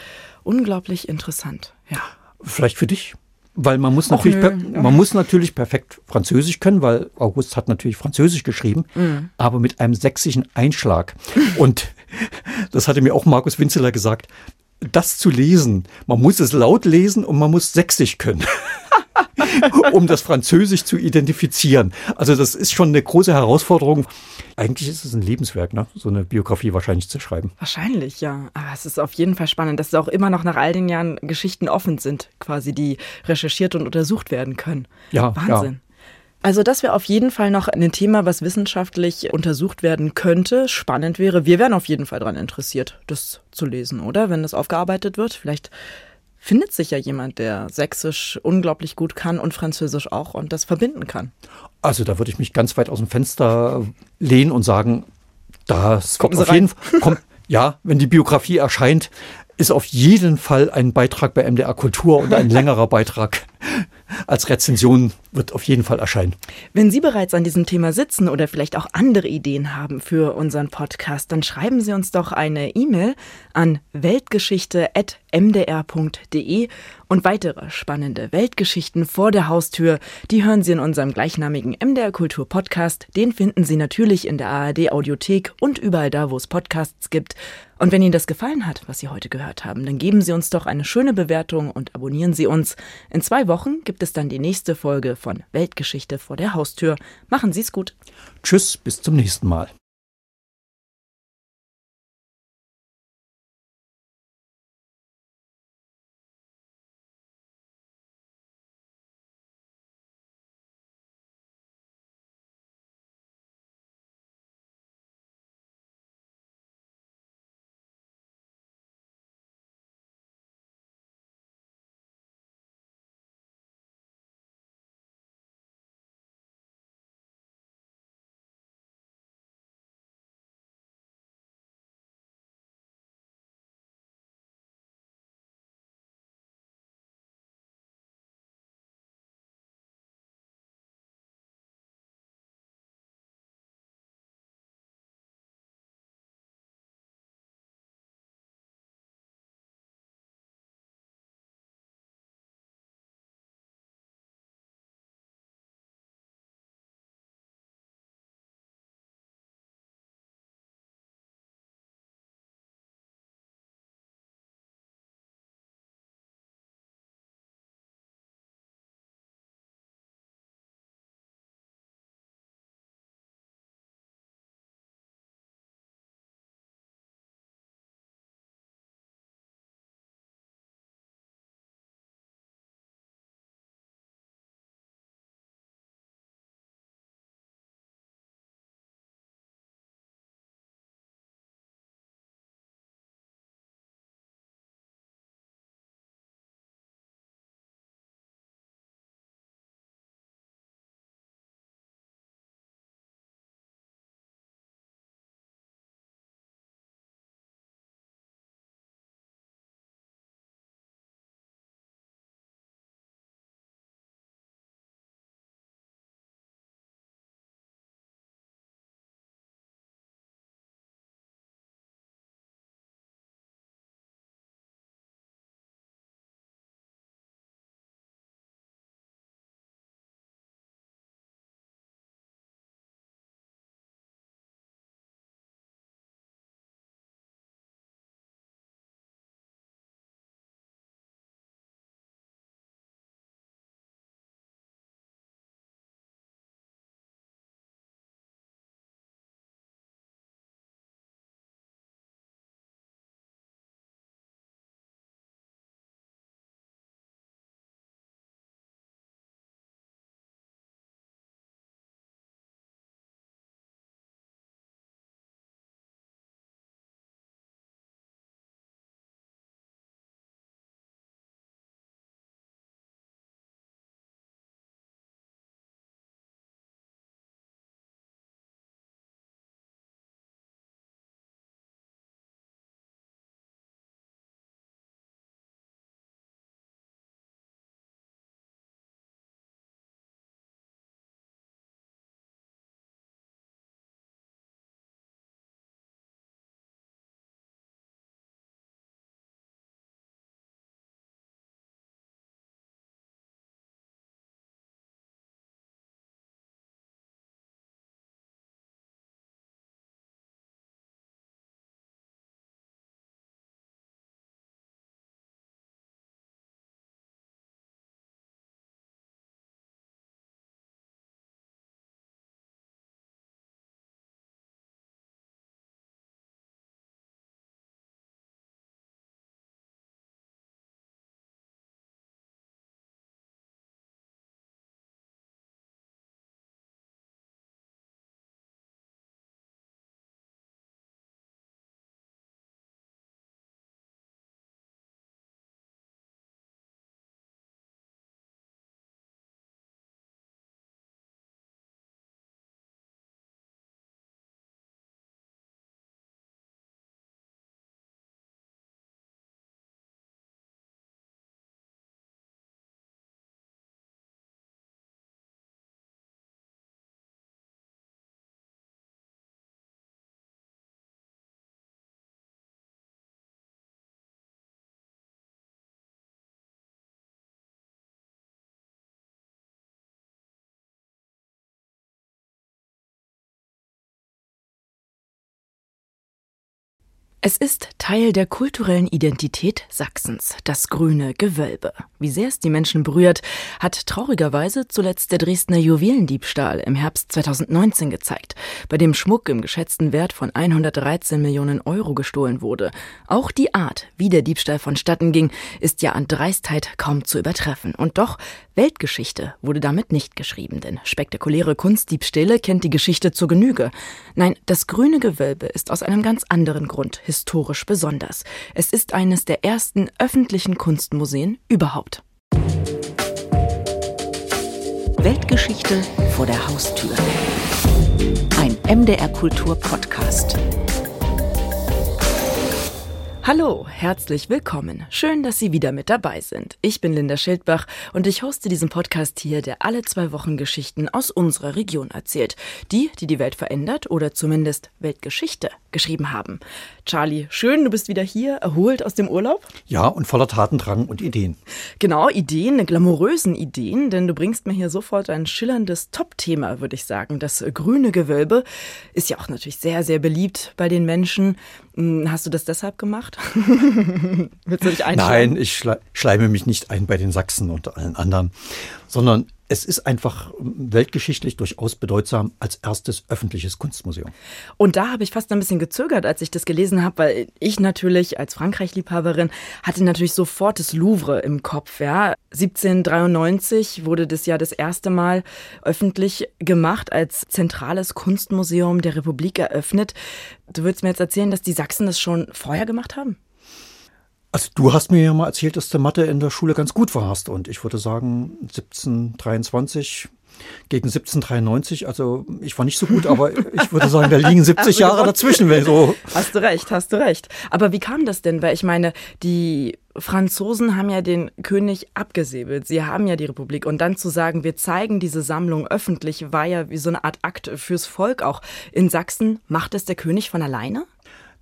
unglaublich interessant. Ja. Vielleicht für dich. Weil man muss, natürlich, per, man muss natürlich perfekt Französisch können, weil August hat natürlich Französisch geschrieben, mhm. aber mit einem sächsischen Einschlag. Und das hatte mir auch Markus Winzeler gesagt, das zu lesen, man muss es laut lesen und man muss sächsisch können. um das Französisch zu identifizieren. Also das ist schon eine große Herausforderung. Eigentlich ist es ein Lebenswerk, ne? so eine Biografie wahrscheinlich zu schreiben. Wahrscheinlich, ja. Aber es ist auf jeden Fall spannend, dass es auch immer noch nach all den Jahren Geschichten offen sind, quasi, die recherchiert und untersucht werden können. Ja, Wahnsinn. Ja. Also das wäre auf jeden Fall noch ein Thema, was wissenschaftlich untersucht werden könnte, spannend wäre. Wir wären auf jeden Fall daran interessiert, das zu lesen, oder? Wenn das aufgearbeitet wird. Vielleicht findet sich ja jemand, der Sächsisch unglaublich gut kann und Französisch auch und das verbinden kann. Also da würde ich mich ganz weit aus dem Fenster lehnen und sagen, das kommt auf jeden Fall. ja, wenn die Biografie erscheint, ist auf jeden Fall ein Beitrag bei MDR Kultur und ein längerer Beitrag als Rezension wird auf jeden Fall erscheinen. Wenn Sie bereits an diesem Thema sitzen oder vielleicht auch andere Ideen haben für unseren Podcast, dann schreiben Sie uns doch eine E-Mail an weltgeschichte.mdr.de und weitere spannende Weltgeschichten vor der Haustür, die hören Sie in unserem gleichnamigen MDR Kultur Podcast. Den finden Sie natürlich in der ARD Audiothek und überall da, wo es Podcasts gibt. Und wenn Ihnen das gefallen hat, was Sie heute gehört haben, dann geben Sie uns doch eine schöne Bewertung und abonnieren Sie uns. In zwei Wochen gibt es dann die nächste Folge von Weltgeschichte vor der Haustür. Machen Sie es gut. Tschüss, bis zum nächsten Mal. Es ist Teil der kulturellen Identität Sachsens, das grüne Gewölbe. Wie sehr es die Menschen berührt, hat traurigerweise zuletzt der Dresdner Juwelendiebstahl im Herbst 2019 gezeigt, bei dem Schmuck im geschätzten Wert von 113 Millionen Euro gestohlen wurde. Auch die Art, wie der Diebstahl vonstatten ging, ist ja an Dreistheit kaum zu übertreffen. Und doch, Weltgeschichte wurde damit nicht geschrieben, denn spektakuläre Kunstdiebstähle kennt die Geschichte zur Genüge. Nein, das grüne Gewölbe ist aus einem ganz anderen Grund historisch besonders. Es ist eines der ersten öffentlichen Kunstmuseen überhaupt. Weltgeschichte vor der Haustür. Ein MDR Kultur Podcast. Hallo, herzlich willkommen. Schön, dass Sie wieder mit dabei sind. Ich bin Linda Schildbach und ich hoste diesen Podcast hier, der alle zwei Wochen Geschichten aus unserer Region erzählt. Die, die die Welt verändert oder zumindest Weltgeschichte geschrieben haben. Charlie, schön, du bist wieder hier, erholt aus dem Urlaub. Ja, und voller Tatendrang und Ideen. Genau, Ideen, glamourösen Ideen, denn du bringst mir hier sofort ein schillerndes Top-Thema, würde ich sagen. Das grüne Gewölbe ist ja auch natürlich sehr, sehr beliebt bei den Menschen. Hm, hast du das deshalb gemacht? Willst du dich Nein, ich schleime mich nicht ein bei den Sachsen und allen anderen, sondern es ist einfach weltgeschichtlich durchaus bedeutsam als erstes öffentliches Kunstmuseum. Und da habe ich fast ein bisschen gezögert, als ich das gelesen habe, weil ich natürlich als Frankreich-Liebhaberin hatte natürlich sofort das Louvre im Kopf. Ja. 1793 wurde das ja das erste Mal öffentlich gemacht, als zentrales Kunstmuseum der Republik eröffnet. Du würdest mir jetzt erzählen, dass die Sachsen das schon vorher gemacht haben? Also du hast mir ja mal erzählt, dass du Mathe in der Schule ganz gut warst und ich würde sagen 1723 gegen 1793, also ich war nicht so gut, aber ich würde sagen, da liegen 70 Jahre dazwischen. Wenn so. Hast du recht, hast du recht. Aber wie kam das denn? Weil ich meine, die Franzosen haben ja den König abgesäbelt. Sie haben ja die Republik. Und dann zu sagen, wir zeigen diese Sammlung öffentlich, war ja wie so eine Art Akt fürs Volk auch. In Sachsen macht es der König von alleine?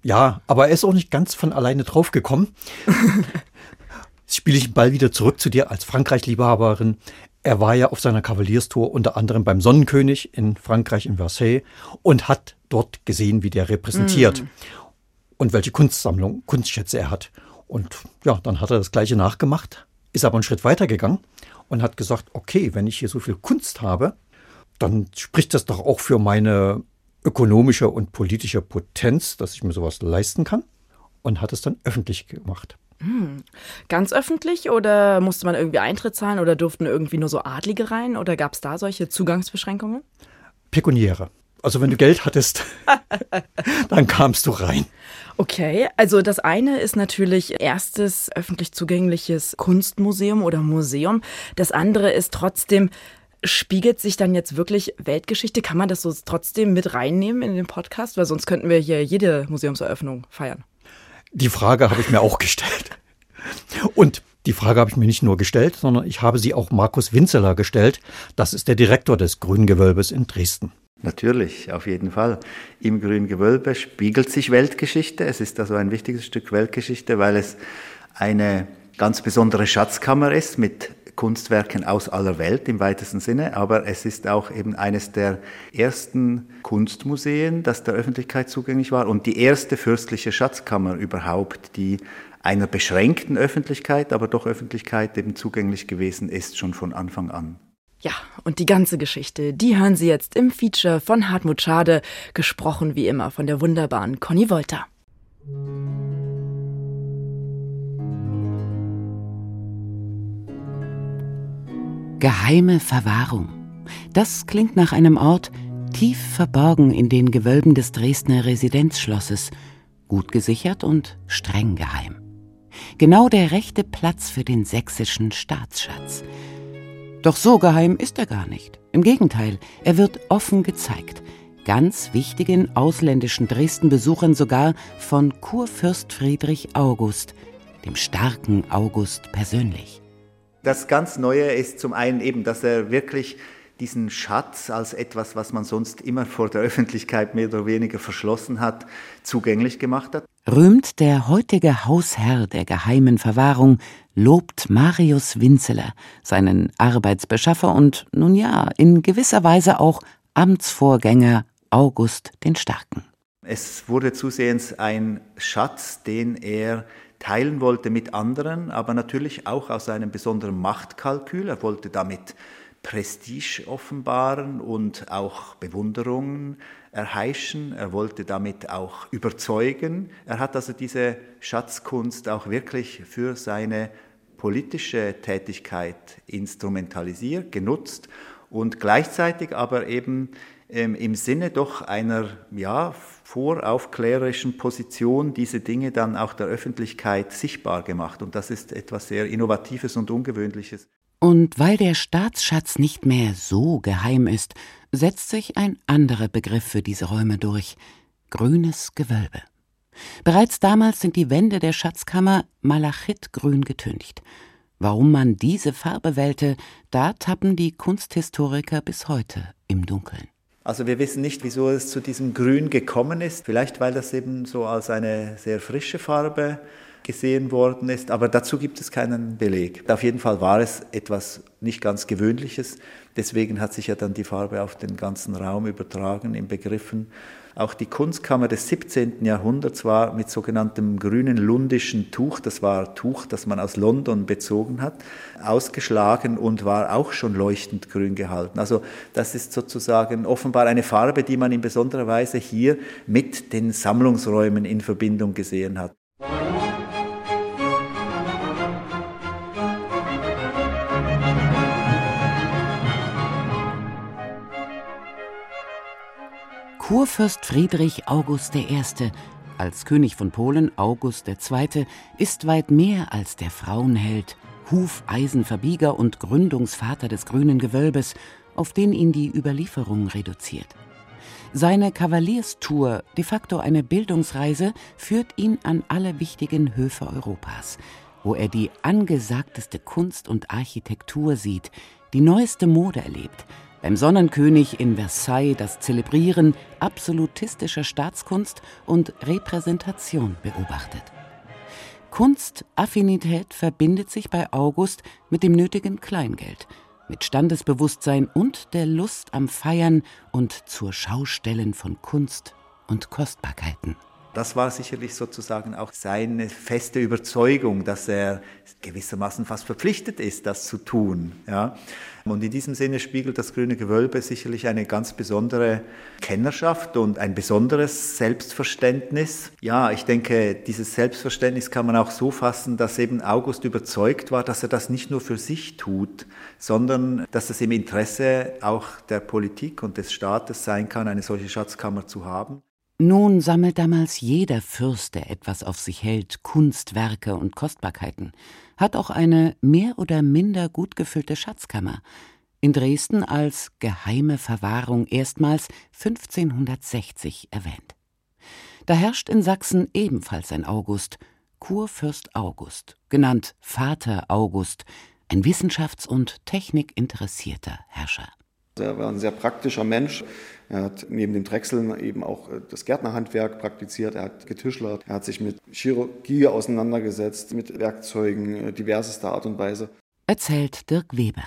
Ja, aber er ist auch nicht ganz von alleine draufgekommen. Jetzt spiele ich den Ball wieder zurück zu dir als Frankreich-Liebhaberin. Er war ja auf seiner Kavalierstour unter anderem beim Sonnenkönig in Frankreich in Versailles und hat dort gesehen, wie der repräsentiert mm. und welche Kunstsammlung, Kunstschätze er hat. Und ja, dann hat er das gleiche nachgemacht, ist aber einen Schritt weiter gegangen und hat gesagt, okay, wenn ich hier so viel Kunst habe, dann spricht das doch auch für meine ökonomische und politische Potenz, dass ich mir sowas leisten kann und hat es dann öffentlich gemacht. Hm. Ganz öffentlich oder musste man irgendwie Eintritt zahlen oder durften irgendwie nur so Adlige rein oder gab es da solche Zugangsbeschränkungen? Pekuniäre. Also wenn du Geld hattest, dann kamst du rein. Okay, also das eine ist natürlich erstes öffentlich zugängliches Kunstmuseum oder Museum. Das andere ist trotzdem Spiegelt sich dann jetzt wirklich Weltgeschichte? Kann man das so trotzdem mit reinnehmen in den Podcast? Weil sonst könnten wir hier jede Museumseröffnung feiern. Die Frage habe ich mir auch gestellt. Und die Frage habe ich mir nicht nur gestellt, sondern ich habe sie auch Markus Winzeler gestellt. Das ist der Direktor des Grünen Gewölbes in Dresden. Natürlich, auf jeden Fall. Im Grünen Gewölbe spiegelt sich Weltgeschichte. Es ist also ein wichtiges Stück Weltgeschichte, weil es eine ganz besondere Schatzkammer ist mit Kunstwerken aus aller Welt im weitesten Sinne, aber es ist auch eben eines der ersten Kunstmuseen, das der Öffentlichkeit zugänglich war und die erste fürstliche Schatzkammer überhaupt, die einer beschränkten Öffentlichkeit, aber doch Öffentlichkeit eben zugänglich gewesen ist, schon von Anfang an. Ja, und die ganze Geschichte, die hören Sie jetzt im Feature von Hartmut Schade, gesprochen wie immer von der wunderbaren Conny Wolter. Geheime Verwahrung. Das klingt nach einem Ort, tief verborgen in den Gewölben des Dresdner Residenzschlosses, gut gesichert und streng geheim. Genau der rechte Platz für den sächsischen Staatsschatz. Doch so geheim ist er gar nicht. Im Gegenteil, er wird offen gezeigt. Ganz wichtigen ausländischen Dresden-Besuchern sogar von Kurfürst Friedrich August, dem starken August persönlich. Das ganz Neue ist zum einen eben, dass er wirklich diesen Schatz als etwas, was man sonst immer vor der Öffentlichkeit mehr oder weniger verschlossen hat, zugänglich gemacht hat. Rühmt der heutige Hausherr der geheimen Verwahrung, lobt Marius Winzeler, seinen Arbeitsbeschaffer und nun ja, in gewisser Weise auch Amtsvorgänger August den Starken. Es wurde zusehends ein Schatz, den er teilen wollte mit anderen, aber natürlich auch aus einem besonderen Machtkalkül. Er wollte damit Prestige offenbaren und auch Bewunderung erheischen. Er wollte damit auch überzeugen. Er hat also diese Schatzkunst auch wirklich für seine politische Tätigkeit instrumentalisiert, genutzt und gleichzeitig aber eben ähm, im Sinne doch einer ja, voraufklärerischen Position diese Dinge dann auch der Öffentlichkeit sichtbar gemacht. Und das ist etwas sehr Innovatives und Ungewöhnliches. Und weil der Staatsschatz nicht mehr so geheim ist, setzt sich ein anderer Begriff für diese Räume durch grünes Gewölbe. Bereits damals sind die Wände der Schatzkammer malachitgrün getüncht. Warum man diese Farbe wählte, da tappen die Kunsthistoriker bis heute im Dunkeln. Also wir wissen nicht, wieso es zu diesem Grün gekommen ist. Vielleicht weil das eben so als eine sehr frische Farbe gesehen worden ist, aber dazu gibt es keinen Beleg. Auf jeden Fall war es etwas nicht ganz Gewöhnliches, deswegen hat sich ja dann die Farbe auf den ganzen Raum übertragen in Begriffen. Auch die Kunstkammer des 17. Jahrhunderts war mit sogenanntem grünen lundischen Tuch, das war Tuch, das man aus London bezogen hat, ausgeschlagen und war auch schon leuchtend grün gehalten. Also das ist sozusagen offenbar eine Farbe, die man in besonderer Weise hier mit den Sammlungsräumen in Verbindung gesehen hat. Kurfürst Friedrich August I., als König von Polen August II., ist weit mehr als der Frauenheld, Hufeisenverbieger und Gründungsvater des grünen Gewölbes, auf den ihn die Überlieferung reduziert. Seine Kavalierstour, de facto eine Bildungsreise, führt ihn an alle wichtigen Höfe Europas, wo er die angesagteste Kunst und Architektur sieht, die neueste Mode erlebt, beim Sonnenkönig in Versailles das Zelebrieren absolutistischer Staatskunst und Repräsentation beobachtet. Kunstaffinität verbindet sich bei August mit dem nötigen Kleingeld, mit Standesbewusstsein und der Lust am Feiern und zur Schaustellen von Kunst und Kostbarkeiten. Das war sicherlich sozusagen auch seine feste Überzeugung, dass er gewissermaßen fast verpflichtet ist, das zu tun. Ja. Und in diesem Sinne spiegelt das Grüne Gewölbe sicherlich eine ganz besondere Kennerschaft und ein besonderes Selbstverständnis. Ja, ich denke, dieses Selbstverständnis kann man auch so fassen, dass eben August überzeugt war, dass er das nicht nur für sich tut, sondern dass es im Interesse auch der Politik und des Staates sein kann, eine solche Schatzkammer zu haben. Nun sammelt damals jeder Fürst, der etwas auf sich hält, Kunstwerke und Kostbarkeiten, hat auch eine mehr oder minder gut gefüllte Schatzkammer, in Dresden als geheime Verwahrung erstmals 1560 erwähnt. Da herrscht in Sachsen ebenfalls ein August, Kurfürst August, genannt Vater August, ein wissenschafts- und technikinteressierter Herrscher. Er war ein sehr praktischer Mensch. Er hat neben dem Drechseln eben auch äh, das Gärtnerhandwerk praktiziert. Er hat getischlert. Er hat sich mit Chirurgie auseinandergesetzt, mit Werkzeugen äh, diversester Art und Weise. Erzählt Dirk Weber.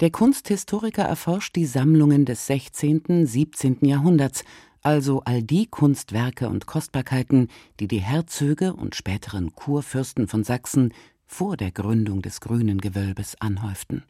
Der Kunsthistoriker erforscht die Sammlungen des 16., 17. Jahrhunderts, also all die Kunstwerke und Kostbarkeiten, die die Herzöge und späteren Kurfürsten von Sachsen vor der Gründung des Grünen Gewölbes anhäuften.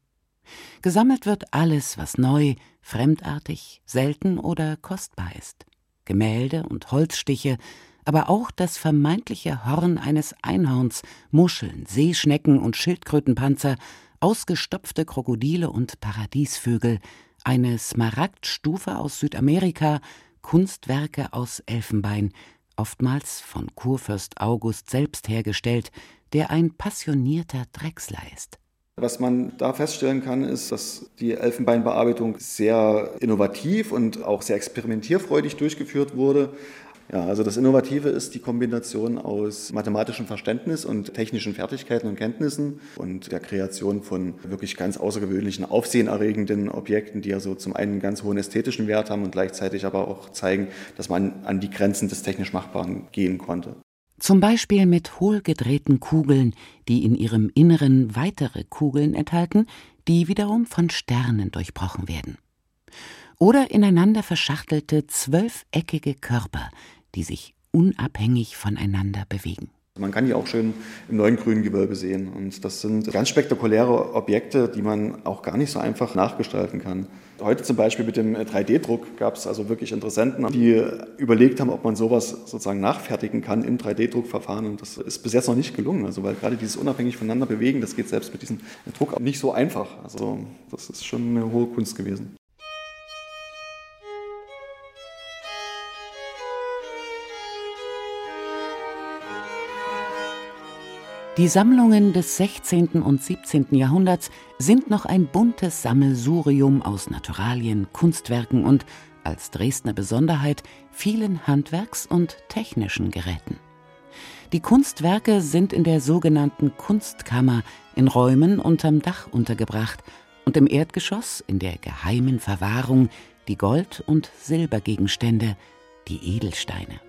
Gesammelt wird alles, was neu, fremdartig, selten oder kostbar ist. Gemälde und Holzstiche, aber auch das vermeintliche Horn eines Einhorns, Muscheln, Seeschnecken und Schildkrötenpanzer, ausgestopfte Krokodile und Paradiesvögel, eine Smaragdstufe aus Südamerika, Kunstwerke aus Elfenbein, oftmals von Kurfürst August selbst hergestellt, der ein passionierter Drechsler ist. Was man da feststellen kann, ist, dass die Elfenbeinbearbeitung sehr innovativ und auch sehr experimentierfreudig durchgeführt wurde. Ja, also das Innovative ist die Kombination aus mathematischem Verständnis und technischen Fertigkeiten und Kenntnissen und der Kreation von wirklich ganz außergewöhnlichen, aufsehenerregenden Objekten, die ja so zum einen ganz hohen ästhetischen Wert haben und gleichzeitig aber auch zeigen, dass man an die Grenzen des technisch Machbaren gehen konnte. Zum Beispiel mit hohlgedrehten Kugeln, die in ihrem Inneren weitere Kugeln enthalten, die wiederum von Sternen durchbrochen werden. Oder ineinander verschachtelte zwölfeckige Körper, die sich unabhängig voneinander bewegen. Man kann die auch schön im neuen grünen Gewölbe sehen. Und das sind ganz spektakuläre Objekte, die man auch gar nicht so einfach nachgestalten kann. Heute zum Beispiel mit dem 3D-Druck gab es also wirklich Interessenten, die überlegt haben, ob man sowas sozusagen nachfertigen kann im 3D-Druckverfahren. Und das ist bis jetzt noch nicht gelungen. Also weil gerade dieses unabhängig voneinander bewegen, das geht selbst mit diesem Druck nicht so einfach. Also das ist schon eine hohe Kunst gewesen. Die Sammlungen des 16. und 17. Jahrhunderts sind noch ein buntes Sammelsurium aus Naturalien, Kunstwerken und, als Dresdner Besonderheit, vielen Handwerks- und technischen Geräten. Die Kunstwerke sind in der sogenannten Kunstkammer in Räumen unterm Dach untergebracht und im Erdgeschoss in der geheimen Verwahrung die Gold- und Silbergegenstände, die Edelsteine.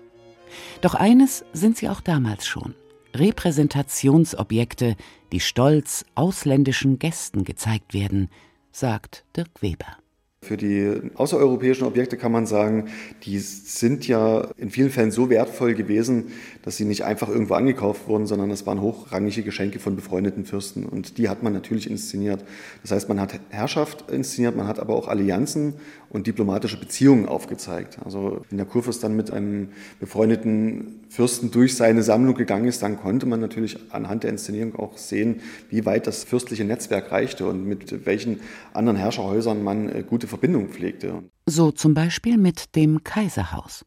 Doch eines sind sie auch damals schon. Repräsentationsobjekte, die stolz ausländischen Gästen gezeigt werden, sagt Dirk Weber. Für die außereuropäischen Objekte kann man sagen, die sind ja in vielen Fällen so wertvoll gewesen, dass sie nicht einfach irgendwo angekauft wurden, sondern es waren hochrangige Geschenke von befreundeten Fürsten. Und die hat man natürlich inszeniert. Das heißt, man hat Herrschaft inszeniert, man hat aber auch Allianzen und diplomatische Beziehungen aufgezeigt. Also wenn der Kurfürst dann mit einem befreundeten Fürsten durch seine Sammlung gegangen ist, dann konnte man natürlich anhand der Inszenierung auch sehen, wie weit das fürstliche Netzwerk reichte und mit welchen anderen Herrscherhäusern man äh, gute Verbindungen pflegte. So zum Beispiel mit dem Kaiserhaus.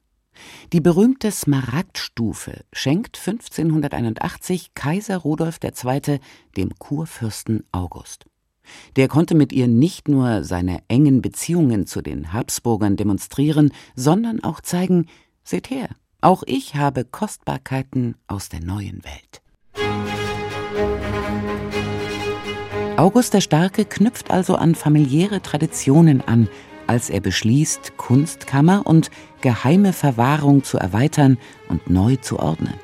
Die berühmte Smaragdstufe schenkt 1581 Kaiser Rudolf II. dem Kurfürsten August. Der konnte mit ihr nicht nur seine engen Beziehungen zu den Habsburgern demonstrieren, sondern auch zeigen, seht her, auch ich habe Kostbarkeiten aus der neuen Welt. August der Starke knüpft also an familiäre Traditionen an, als er beschließt, Kunstkammer und geheime Verwahrung zu erweitern und neu zu ordnen.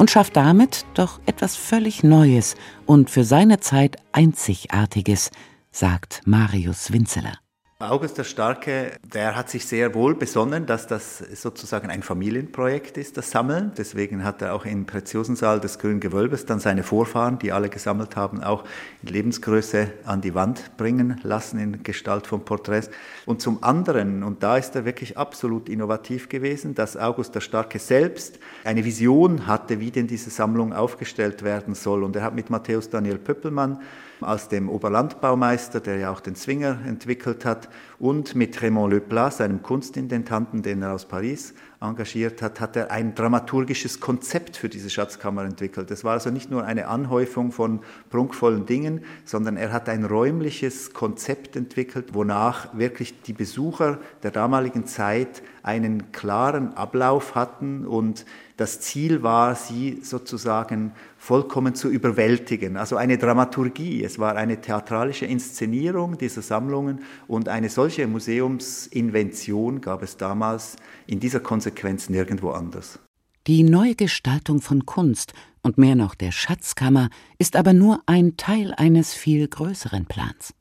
Und schafft damit doch etwas völlig Neues und für seine Zeit Einzigartiges, sagt Marius Winzeler. August der Starke, der hat sich sehr wohl besonnen, dass das sozusagen ein Familienprojekt ist, das Sammeln. Deswegen hat er auch im Preziosensaal des Grünen Gewölbes dann seine Vorfahren, die alle gesammelt haben, auch in Lebensgröße an die Wand bringen lassen in Gestalt von Porträts. Und zum anderen, und da ist er wirklich absolut innovativ gewesen, dass August der Starke selbst eine Vision hatte, wie denn diese Sammlung aufgestellt werden soll. Und er hat mit Matthäus Daniel Pöppelmann als dem Oberlandbaumeister, der ja auch den Zwinger entwickelt hat, und mit Raymond Leplat, seinem Kunstintendanten, den er aus Paris engagiert hat, hat er ein dramaturgisches Konzept für diese Schatzkammer entwickelt. Es war also nicht nur eine Anhäufung von prunkvollen Dingen, sondern er hat ein räumliches Konzept entwickelt, wonach wirklich die Besucher der damaligen Zeit einen klaren Ablauf hatten und das Ziel war, sie sozusagen vollkommen zu überwältigen. Also eine Dramaturgie, es war eine theatralische Inszenierung dieser Sammlungen und eine solche Museumsinvention gab es damals in dieser Konsequenz nirgendwo anders. Die Neugestaltung von Kunst und mehr noch der Schatzkammer ist aber nur ein Teil eines viel größeren Plans.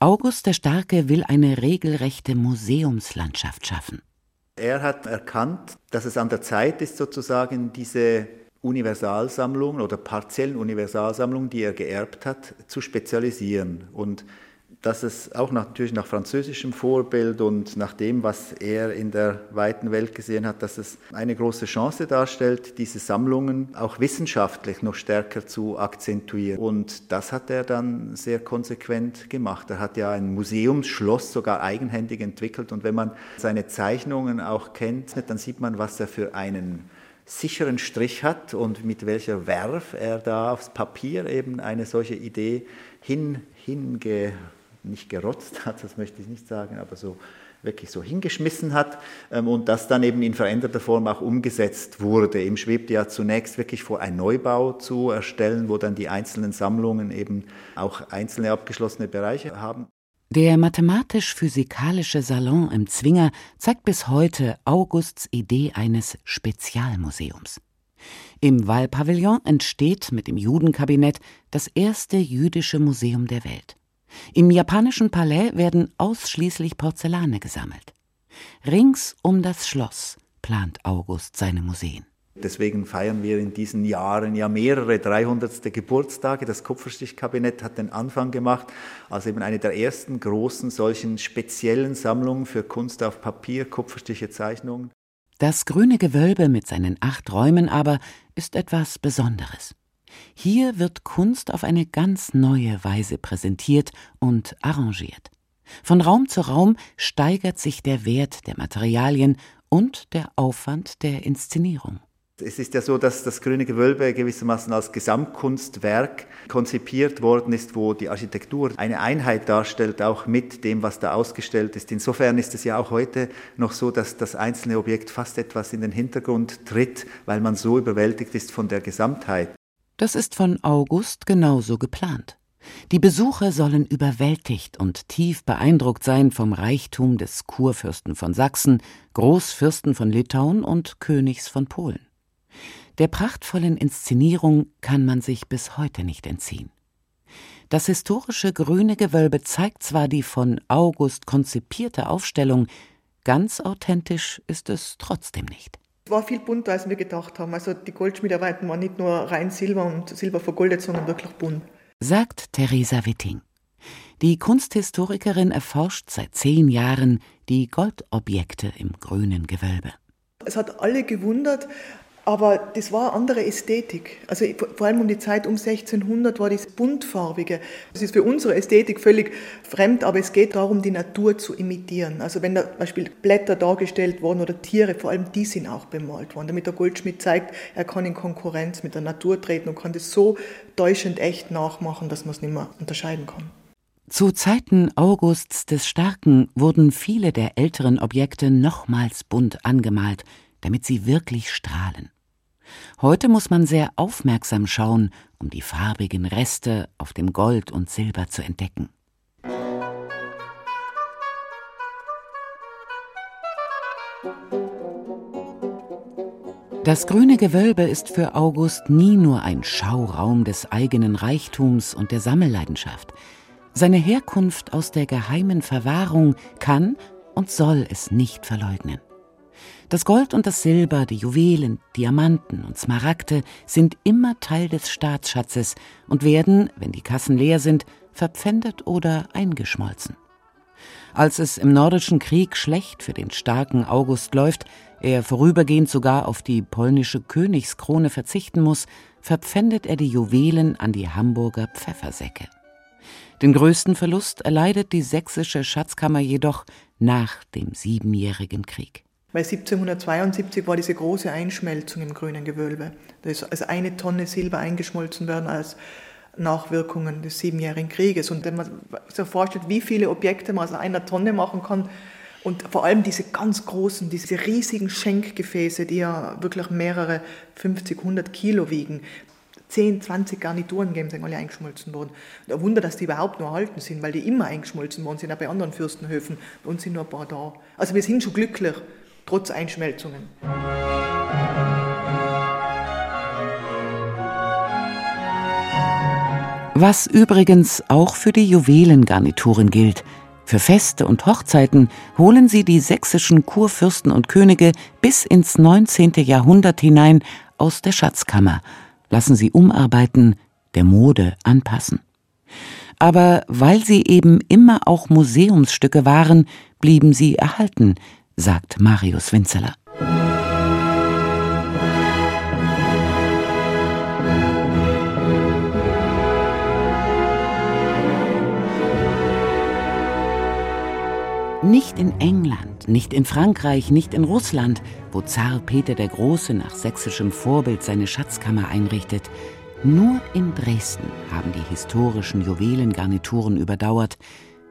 August der Starke will eine regelrechte Museumslandschaft schaffen. Er hat erkannt, dass es an der Zeit ist, sozusagen diese Universalsammlungen oder partiellen Universalsammlungen, die er geerbt hat, zu spezialisieren. Und dass es auch natürlich nach französischem Vorbild und nach dem, was er in der weiten Welt gesehen hat, dass es eine große Chance darstellt, diese Sammlungen auch wissenschaftlich noch stärker zu akzentuieren. Und das hat er dann sehr konsequent gemacht. Er hat ja ein Museumsschloss sogar eigenhändig entwickelt und wenn man seine Zeichnungen auch kennt, dann sieht man, was er für einen sicheren Strich hat und mit welcher Werf er da aufs Papier eben eine solche Idee hin, hinge nicht gerotzt hat, das möchte ich nicht sagen, aber so wirklich so hingeschmissen hat ähm, und das dann eben in veränderter Form auch umgesetzt wurde. Ihm schwebte ja zunächst wirklich vor, einen Neubau zu erstellen, wo dann die einzelnen Sammlungen eben auch einzelne abgeschlossene Bereiche haben. Der mathematisch-physikalische Salon im Zwinger zeigt bis heute Augusts Idee eines Spezialmuseums. Im Wahlpavillon entsteht mit dem Judenkabinett das erste jüdische Museum der Welt. Im japanischen Palais werden ausschließlich Porzellane gesammelt. Rings um das Schloss plant August seine Museen. Deswegen feiern wir in diesen Jahren ja mehrere 300. Geburtstage. Das Kupferstichkabinett hat den Anfang gemacht als eben eine der ersten großen solchen speziellen Sammlungen für Kunst auf Papier, Kupferstiche, Zeichnungen. Das grüne Gewölbe mit seinen acht Räumen aber ist etwas Besonderes. Hier wird Kunst auf eine ganz neue Weise präsentiert und arrangiert. Von Raum zu Raum steigert sich der Wert der Materialien und der Aufwand der Inszenierung. Es ist ja so, dass das Grüne Gewölbe gewissermaßen als Gesamtkunstwerk konzipiert worden ist, wo die Architektur eine Einheit darstellt, auch mit dem, was da ausgestellt ist. Insofern ist es ja auch heute noch so, dass das einzelne Objekt fast etwas in den Hintergrund tritt, weil man so überwältigt ist von der Gesamtheit. Das ist von August genauso geplant. Die Besucher sollen überwältigt und tief beeindruckt sein vom Reichtum des Kurfürsten von Sachsen, Großfürsten von Litauen und Königs von Polen. Der prachtvollen Inszenierung kann man sich bis heute nicht entziehen. Das historische grüne Gewölbe zeigt zwar die von August konzipierte Aufstellung, ganz authentisch ist es trotzdem nicht. Es war viel bunter, als wir gedacht haben. Also die Goldschmiedarbeiten waren nicht nur rein Silber und Silber vergoldet, sondern wirklich bunt. Sagt Theresa Witting. Die Kunsthistorikerin erforscht seit zehn Jahren die Goldobjekte im grünen Gewölbe. Es hat alle gewundert, aber das war eine andere Ästhetik. Also vor allem um die Zeit um 1600 war das buntfarbige. Das ist für unsere Ästhetik völlig fremd, aber es geht darum, die Natur zu imitieren. Also wenn da zum Beispiel Blätter dargestellt wurden oder Tiere, vor allem die sind auch bemalt worden, damit der Goldschmied zeigt, er kann in Konkurrenz mit der Natur treten und kann das so täuschend echt nachmachen, dass man es nicht mehr unterscheiden kann. Zu Zeiten Augusts des Starken wurden viele der älteren Objekte nochmals bunt angemalt, damit sie wirklich strahlen. Heute muss man sehr aufmerksam schauen, um die farbigen Reste auf dem Gold und Silber zu entdecken. Das grüne Gewölbe ist für August nie nur ein Schauraum des eigenen Reichtums und der Sammelleidenschaft. Seine Herkunft aus der geheimen Verwahrung kann und soll es nicht verleugnen. Das Gold und das Silber, die Juwelen, Diamanten und Smaragde sind immer Teil des Staatsschatzes und werden, wenn die Kassen leer sind, verpfändet oder eingeschmolzen. Als es im Nordischen Krieg schlecht für den starken August läuft, er vorübergehend sogar auf die polnische Königskrone verzichten muss, verpfändet er die Juwelen an die Hamburger Pfeffersäcke. Den größten Verlust erleidet die sächsische Schatzkammer jedoch nach dem Siebenjährigen Krieg. Weil 1772 war diese große Einschmelzung im grünen Gewölbe. Da ist also eine Tonne Silber eingeschmolzen werden als Nachwirkungen des Siebenjährigen Krieges. Und wenn man sich vorstellt, wie viele Objekte man aus einer Tonne machen kann, und vor allem diese ganz großen, diese riesigen Schenkgefäße, die ja wirklich mehrere 50, 100 Kilo wiegen, 10, 20 Garnituren geben, sind alle eingeschmolzen worden. Und ein Wunder, dass die überhaupt noch erhalten sind, weil die immer eingeschmolzen worden sind, auch bei anderen Fürstenhöfen. Bei uns sind nur ein paar da. Also wir sind schon glücklich, trotz Einschmelzungen. Was übrigens auch für die Juwelengarnituren gilt. Für Feste und Hochzeiten holen sie die sächsischen Kurfürsten und Könige bis ins 19. Jahrhundert hinein aus der Schatzkammer, lassen sie umarbeiten, der Mode anpassen. Aber weil sie eben immer auch Museumsstücke waren, blieben sie erhalten, sagt Marius Winzeler. Nicht in England, nicht in Frankreich, nicht in Russland, wo Zar Peter der Große nach sächsischem Vorbild seine Schatzkammer einrichtet, nur in Dresden haben die historischen Juwelengarnituren überdauert,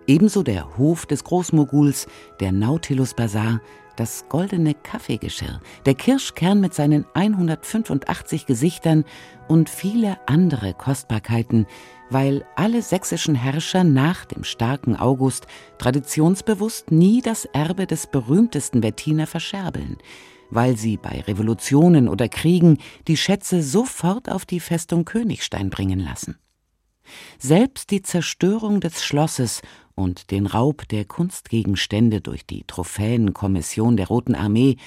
Ebenso der Hof des Großmoguls, der Nautilus Bazar, das goldene Kaffeegeschirr, der Kirschkern mit seinen 185 Gesichtern und viele andere Kostbarkeiten, weil alle sächsischen Herrscher nach dem starken August traditionsbewusst nie das Erbe des berühmtesten Wettiner verscherbeln, weil sie bei Revolutionen oder Kriegen die Schätze sofort auf die Festung Königstein bringen lassen. Selbst die Zerstörung des Schlosses und den Raub der Kunstgegenstände durch die Trophäenkommission der Roten Armee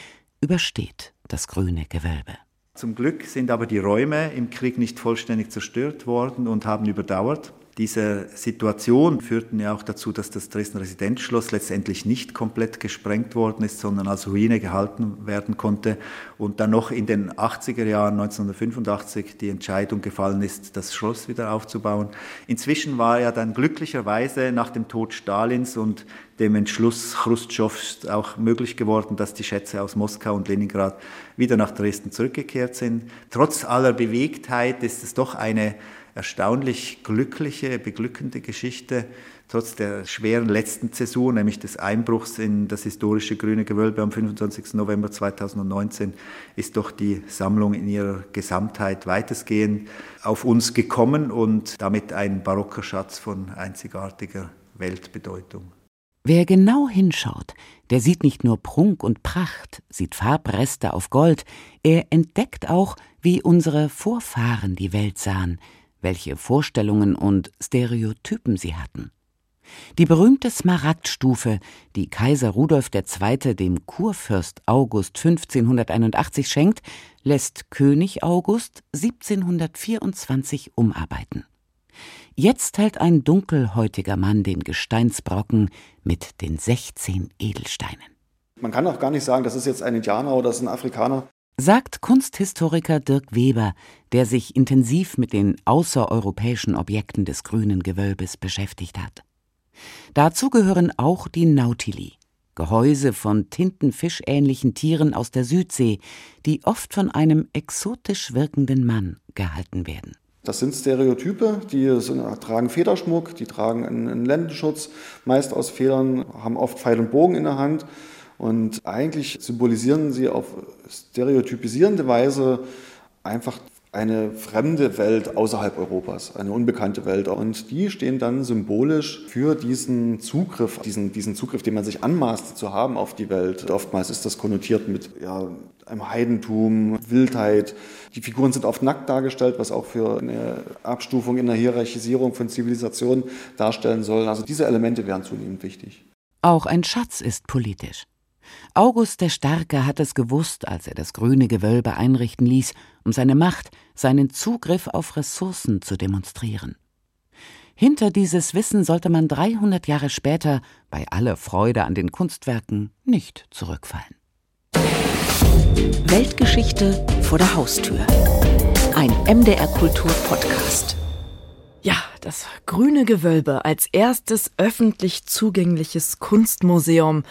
übersteht das grüne Gewölbe. Zum Glück sind aber die Räume im Krieg nicht vollständig zerstört worden und haben überdauert. Diese Situation führten ja auch dazu, dass das Dresdner Residenzschloss letztendlich nicht komplett gesprengt worden ist, sondern als Ruine gehalten werden konnte und dann noch in den 80er Jahren 1985 die Entscheidung gefallen ist, das Schloss wieder aufzubauen. Inzwischen war ja dann glücklicherweise nach dem Tod Stalins und dem Entschluss Khrushchevs auch möglich geworden, dass die Schätze aus Moskau und Leningrad wieder nach Dresden zurückgekehrt sind. Trotz aller Bewegtheit ist es doch eine erstaunlich glückliche, beglückende Geschichte, trotz der schweren letzten Zäsur, nämlich des Einbruchs in das historische Grüne Gewölbe am 25. November 2019, ist doch die Sammlung in ihrer Gesamtheit weitestgehend auf uns gekommen und damit ein barocker Schatz von einzigartiger Weltbedeutung. Wer genau hinschaut, der sieht nicht nur Prunk und Pracht, sieht Farbreste auf Gold, er entdeckt auch, wie unsere Vorfahren die Welt sahen, welche Vorstellungen und Stereotypen sie hatten. Die berühmte Smaragdstufe, die Kaiser Rudolf II. dem Kurfürst August 1581 schenkt, lässt König August 1724 umarbeiten. Jetzt hält ein dunkelhäutiger Mann den Gesteinsbrocken mit den 16 Edelsteinen. Man kann auch gar nicht sagen, das ist jetzt ein Indianer oder das ist ein Afrikaner sagt Kunsthistoriker Dirk Weber, der sich intensiv mit den außereuropäischen Objekten des grünen Gewölbes beschäftigt hat. Dazu gehören auch die Nautili, Gehäuse von tintenfischähnlichen Tieren aus der Südsee, die oft von einem exotisch wirkenden Mann gehalten werden. Das sind Stereotype, die sind, tragen Federschmuck, die tragen einen, einen Lendenschutz, meist aus Federn, haben oft Pfeil und Bogen in der Hand und eigentlich symbolisieren sie auf stereotypisierende Weise einfach eine fremde Welt außerhalb Europas, eine unbekannte Welt. Und die stehen dann symbolisch für diesen Zugriff, diesen, diesen Zugriff, den man sich anmaßt zu haben auf die Welt. Oftmals ist das konnotiert mit ja, einem Heidentum, Wildheit. Die Figuren sind oft nackt dargestellt, was auch für eine Abstufung in der Hierarchisierung von Zivilisationen darstellen soll. Also diese Elemente wären zunehmend wichtig. Auch ein Schatz ist politisch. August der Starke hat es gewusst, als er das grüne Gewölbe einrichten ließ, um seine Macht, seinen Zugriff auf Ressourcen zu demonstrieren. Hinter dieses Wissen sollte man 300 Jahre später, bei aller Freude an den Kunstwerken, nicht zurückfallen. Weltgeschichte vor der Haustür. Ein MDR Kultur Podcast. Ja, das Grüne Gewölbe als erstes öffentlich zugängliches Kunstmuseum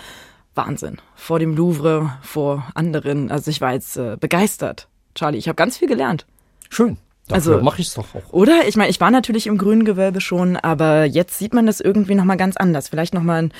Wahnsinn. Vor dem Louvre, vor anderen. Also ich war jetzt äh, begeistert. Charlie, ich habe ganz viel gelernt. Schön. Dafür also mache ich es doch auch. Oder? Ich meine, ich war natürlich im grünen Gewölbe schon, aber jetzt sieht man das irgendwie nochmal ganz anders. Vielleicht nochmal ein,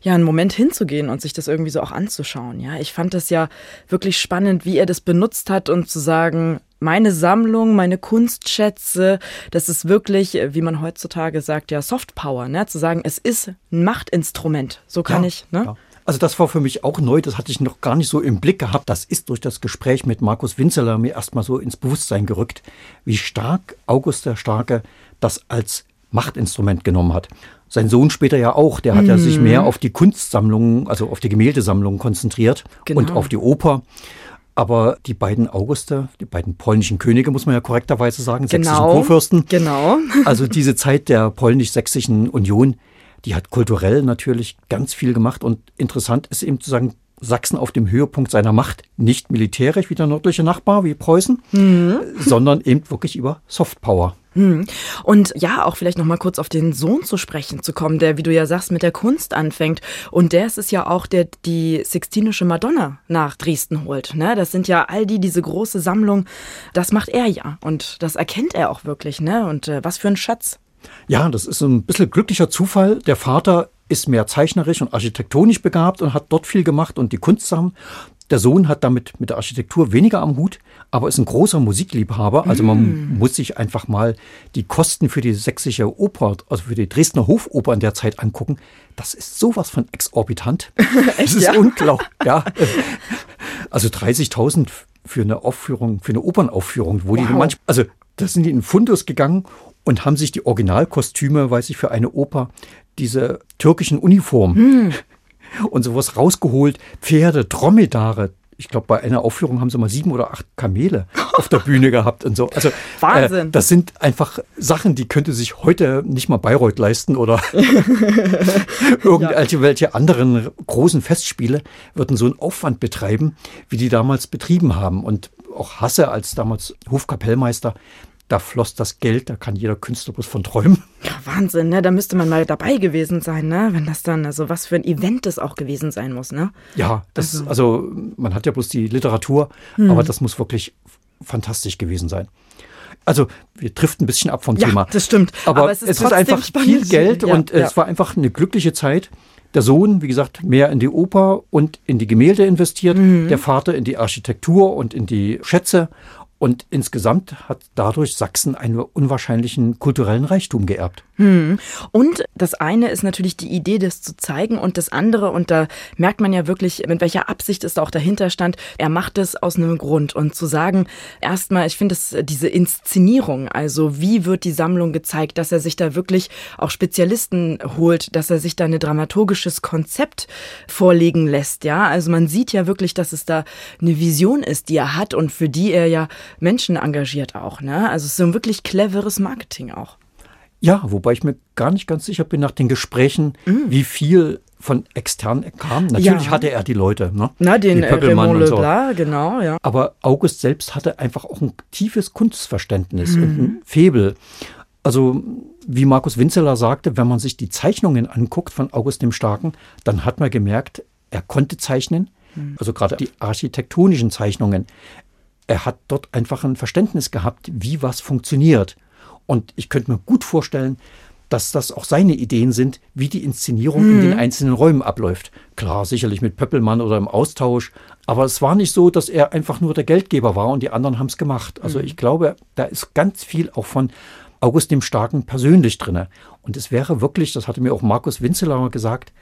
ja, einen Moment hinzugehen und sich das irgendwie so auch anzuschauen. Ja, ich fand das ja wirklich spannend, wie er das benutzt hat und zu sagen, meine Sammlung, meine Kunstschätze, das ist wirklich, wie man heutzutage sagt, ja, Soft Power, ne? Zu sagen, es ist ein Machtinstrument. So kann ja, ich, ne? Ja. Also das war für mich auch neu, das hatte ich noch gar nicht so im Blick gehabt. Das ist durch das Gespräch mit Markus Winzeler mir erstmal so ins Bewusstsein gerückt, wie stark August der Starke das als Machtinstrument genommen hat. Sein Sohn später ja auch, der hat mhm. ja sich mhm. mehr auf die Kunstsammlungen, also auf die Gemäldesammlungen konzentriert genau. und auf die Oper. Aber die beiden Auguste, die beiden polnischen Könige, muss man ja korrekterweise sagen, genau. sächsischen Kurfürsten. Genau. also diese Zeit der polnisch-sächsischen Union, die hat kulturell natürlich ganz viel gemacht und interessant ist eben zu sagen, Sachsen auf dem Höhepunkt seiner Macht, nicht militärisch wie der nördliche Nachbar, wie Preußen, mhm. sondern eben wirklich über Softpower. Mhm. Und ja, auch vielleicht noch mal kurz auf den Sohn zu sprechen zu kommen, der, wie du ja sagst, mit der Kunst anfängt. Und der ist es ja auch, der die Sixtinische Madonna nach Dresden holt. Ne? Das sind ja all die, diese große Sammlung, das macht er ja. Und das erkennt er auch wirklich. Ne? Und äh, was für ein Schatz. Ja, das ist ein bisschen glücklicher Zufall. Der Vater ist mehr zeichnerisch und architektonisch begabt und hat dort viel gemacht und die Kunstsachen. Der Sohn hat damit mit der Architektur weniger am Hut, aber ist ein großer Musikliebhaber. Also man mm. muss sich einfach mal die Kosten für die sächsische Oper, also für die Dresdner Hofoper in der Zeit angucken. Das ist sowas von exorbitant. Das ist ja? unglaublich. Ja. Also 30.000 für eine Aufführung, für eine Opernaufführung, wo wow. die manchmal, also da sind die in Fundus gegangen und haben sich die Originalkostüme, weiß ich, für eine Oper, diese türkischen Uniformen hm. und sowas rausgeholt. Pferde, Dromedare, ich glaube, bei einer Aufführung haben sie mal sieben oder acht Kamele auf der Bühne gehabt und so. Also Wahnsinn. Äh, das sind einfach Sachen, die könnte sich heute nicht mal Bayreuth leisten oder irgendwelche ja. anderen großen Festspiele würden so einen Aufwand betreiben, wie die damals betrieben haben. Und auch Hasse als damals Hofkapellmeister, da floss das Geld, da kann jeder Künstler bloß von träumen. Ja, Wahnsinn, ne? Da müsste man mal dabei gewesen sein, ne? Wenn das dann, also was für ein Event das auch gewesen sein muss, ne? Ja, das, also, also man hat ja bloß die Literatur, hm. aber das muss wirklich fantastisch gewesen sein. Also wir trifft ein bisschen ab vom ja, Thema. Das stimmt. Aber, aber es, ist, es ist, einfach spannend. viel Geld ja, und ja. es war einfach eine glückliche Zeit. Der Sohn, wie gesagt, mehr in die Oper und in die Gemälde investiert, mhm. der Vater in die Architektur und in die Schätze und insgesamt hat dadurch Sachsen einen unwahrscheinlichen kulturellen Reichtum geerbt. Hm. Und das eine ist natürlich die Idee, das zu zeigen und das andere, und da merkt man ja wirklich, mit welcher Absicht es auch dahinter stand, er macht es aus einem Grund. Und zu sagen, erstmal, ich finde es diese Inszenierung, also wie wird die Sammlung gezeigt, dass er sich da wirklich auch Spezialisten holt, dass er sich da ein dramaturgisches Konzept vorlegen lässt, ja. Also man sieht ja wirklich, dass es da eine Vision ist, die er hat und für die er ja Menschen engagiert auch, ne? Also es ist so ein wirklich cleveres Marketing auch. Ja, wobei ich mir gar nicht ganz sicher bin nach den Gesprächen, mhm. wie viel von extern kam. Natürlich ja. hatte er die Leute, ne? Na, den äh, Raymond so. Leblanc, genau, ja. Aber August selbst hatte einfach auch ein tiefes Kunstverständnis mhm. und ein Febel. Also, wie Markus Winzeler sagte, wenn man sich die Zeichnungen anguckt von August dem Starken, dann hat man gemerkt, er konnte zeichnen. Mhm. Also gerade die architektonischen Zeichnungen. Er hat dort einfach ein Verständnis gehabt, wie was funktioniert. Und ich könnte mir gut vorstellen, dass das auch seine Ideen sind, wie die Inszenierung mhm. in den mhm. einzelnen Räumen abläuft. Klar, sicherlich mit Pöppelmann oder im Austausch, aber es war nicht so, dass er einfach nur der Geldgeber war und die anderen haben es gemacht. Also mhm. ich glaube, da ist ganz viel auch von August dem Starken persönlich drin. Und es wäre wirklich, das hatte mir auch Markus Winzeler gesagt,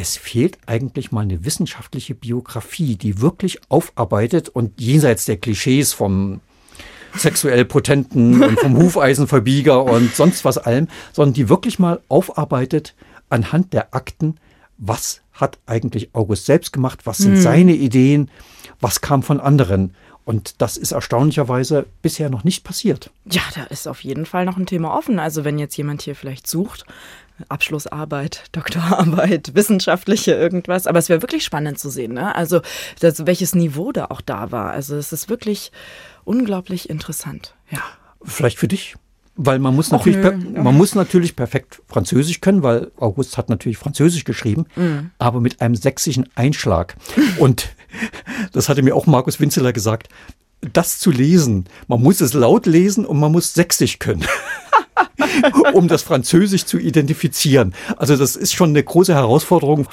es fehlt eigentlich mal eine wissenschaftliche Biografie, die wirklich aufarbeitet und jenseits der Klischees vom sexuell potenten und vom Hufeisenverbieger und sonst was allem, sondern die wirklich mal aufarbeitet anhand der Akten, was hat eigentlich August selbst gemacht, was sind hm. seine Ideen, was kam von anderen. Und das ist erstaunlicherweise bisher noch nicht passiert. Ja, da ist auf jeden Fall noch ein Thema offen. Also wenn jetzt jemand hier vielleicht sucht, Abschlussarbeit, Doktorarbeit, wissenschaftliche irgendwas. Aber es wäre wirklich spannend zu sehen, ne? Also das, welches Niveau da auch da war. Also es ist wirklich unglaublich interessant. Ja. Vielleicht für dich. Weil man muss, natürlich, nö, ja. man muss natürlich perfekt Französisch können, weil August hat natürlich Französisch geschrieben, mhm. aber mit einem sächsischen Einschlag. Und das hatte mir auch Markus Winzeler gesagt, das zu lesen, man muss es laut lesen und man muss sächsisch können. um das Französisch zu identifizieren. Also das ist schon eine große Herausforderung.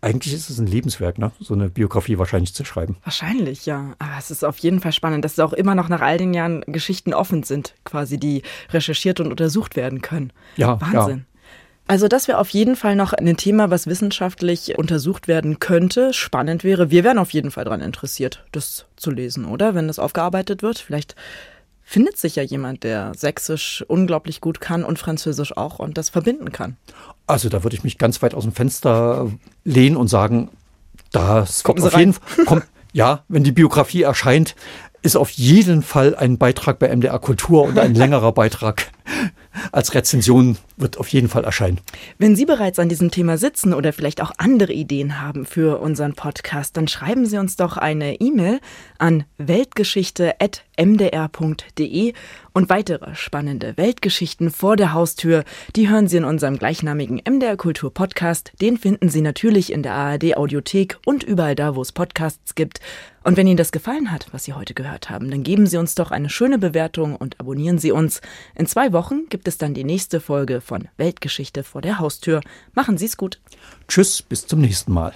Eigentlich ist es ein Lebenswerk, ne? so eine Biografie wahrscheinlich zu schreiben. Wahrscheinlich, ja. Aber es ist auf jeden Fall spannend, dass es auch immer noch nach all den Jahren Geschichten offen sind, quasi, die recherchiert und untersucht werden können. Ja, Wahnsinn. Ja. Also das wäre auf jeden Fall noch ein Thema, was wissenschaftlich untersucht werden könnte, spannend wäre. Wir wären auf jeden Fall daran interessiert, das zu lesen, oder? Wenn das aufgearbeitet wird. Vielleicht findet sich ja jemand, der Sächsisch unglaublich gut kann und Französisch auch und das verbinden kann. Also da würde ich mich ganz weit aus dem Fenster lehnen und sagen, das kommt auf jeden Fall. Kommt, ja, wenn die Biografie erscheint, ist auf jeden Fall ein Beitrag bei MDR Kultur und ein längerer Beitrag als Rezension wird auf jeden Fall erscheinen. Wenn Sie bereits an diesem Thema sitzen oder vielleicht auch andere Ideen haben für unseren Podcast, dann schreiben Sie uns doch eine E-Mail an weltgeschichte.mdr.de und weitere spannende Weltgeschichten vor der Haustür, die hören Sie in unserem gleichnamigen MDR Kultur Podcast. Den finden Sie natürlich in der ARD Audiothek und überall da, wo es Podcasts gibt. Und wenn Ihnen das gefallen hat, was Sie heute gehört haben, dann geben Sie uns doch eine schöne Bewertung und abonnieren Sie uns. In zwei Wochen gibt es dann die nächste Folge von Weltgeschichte vor der Haustür. Machen Sie es gut. Tschüss, bis zum nächsten Mal.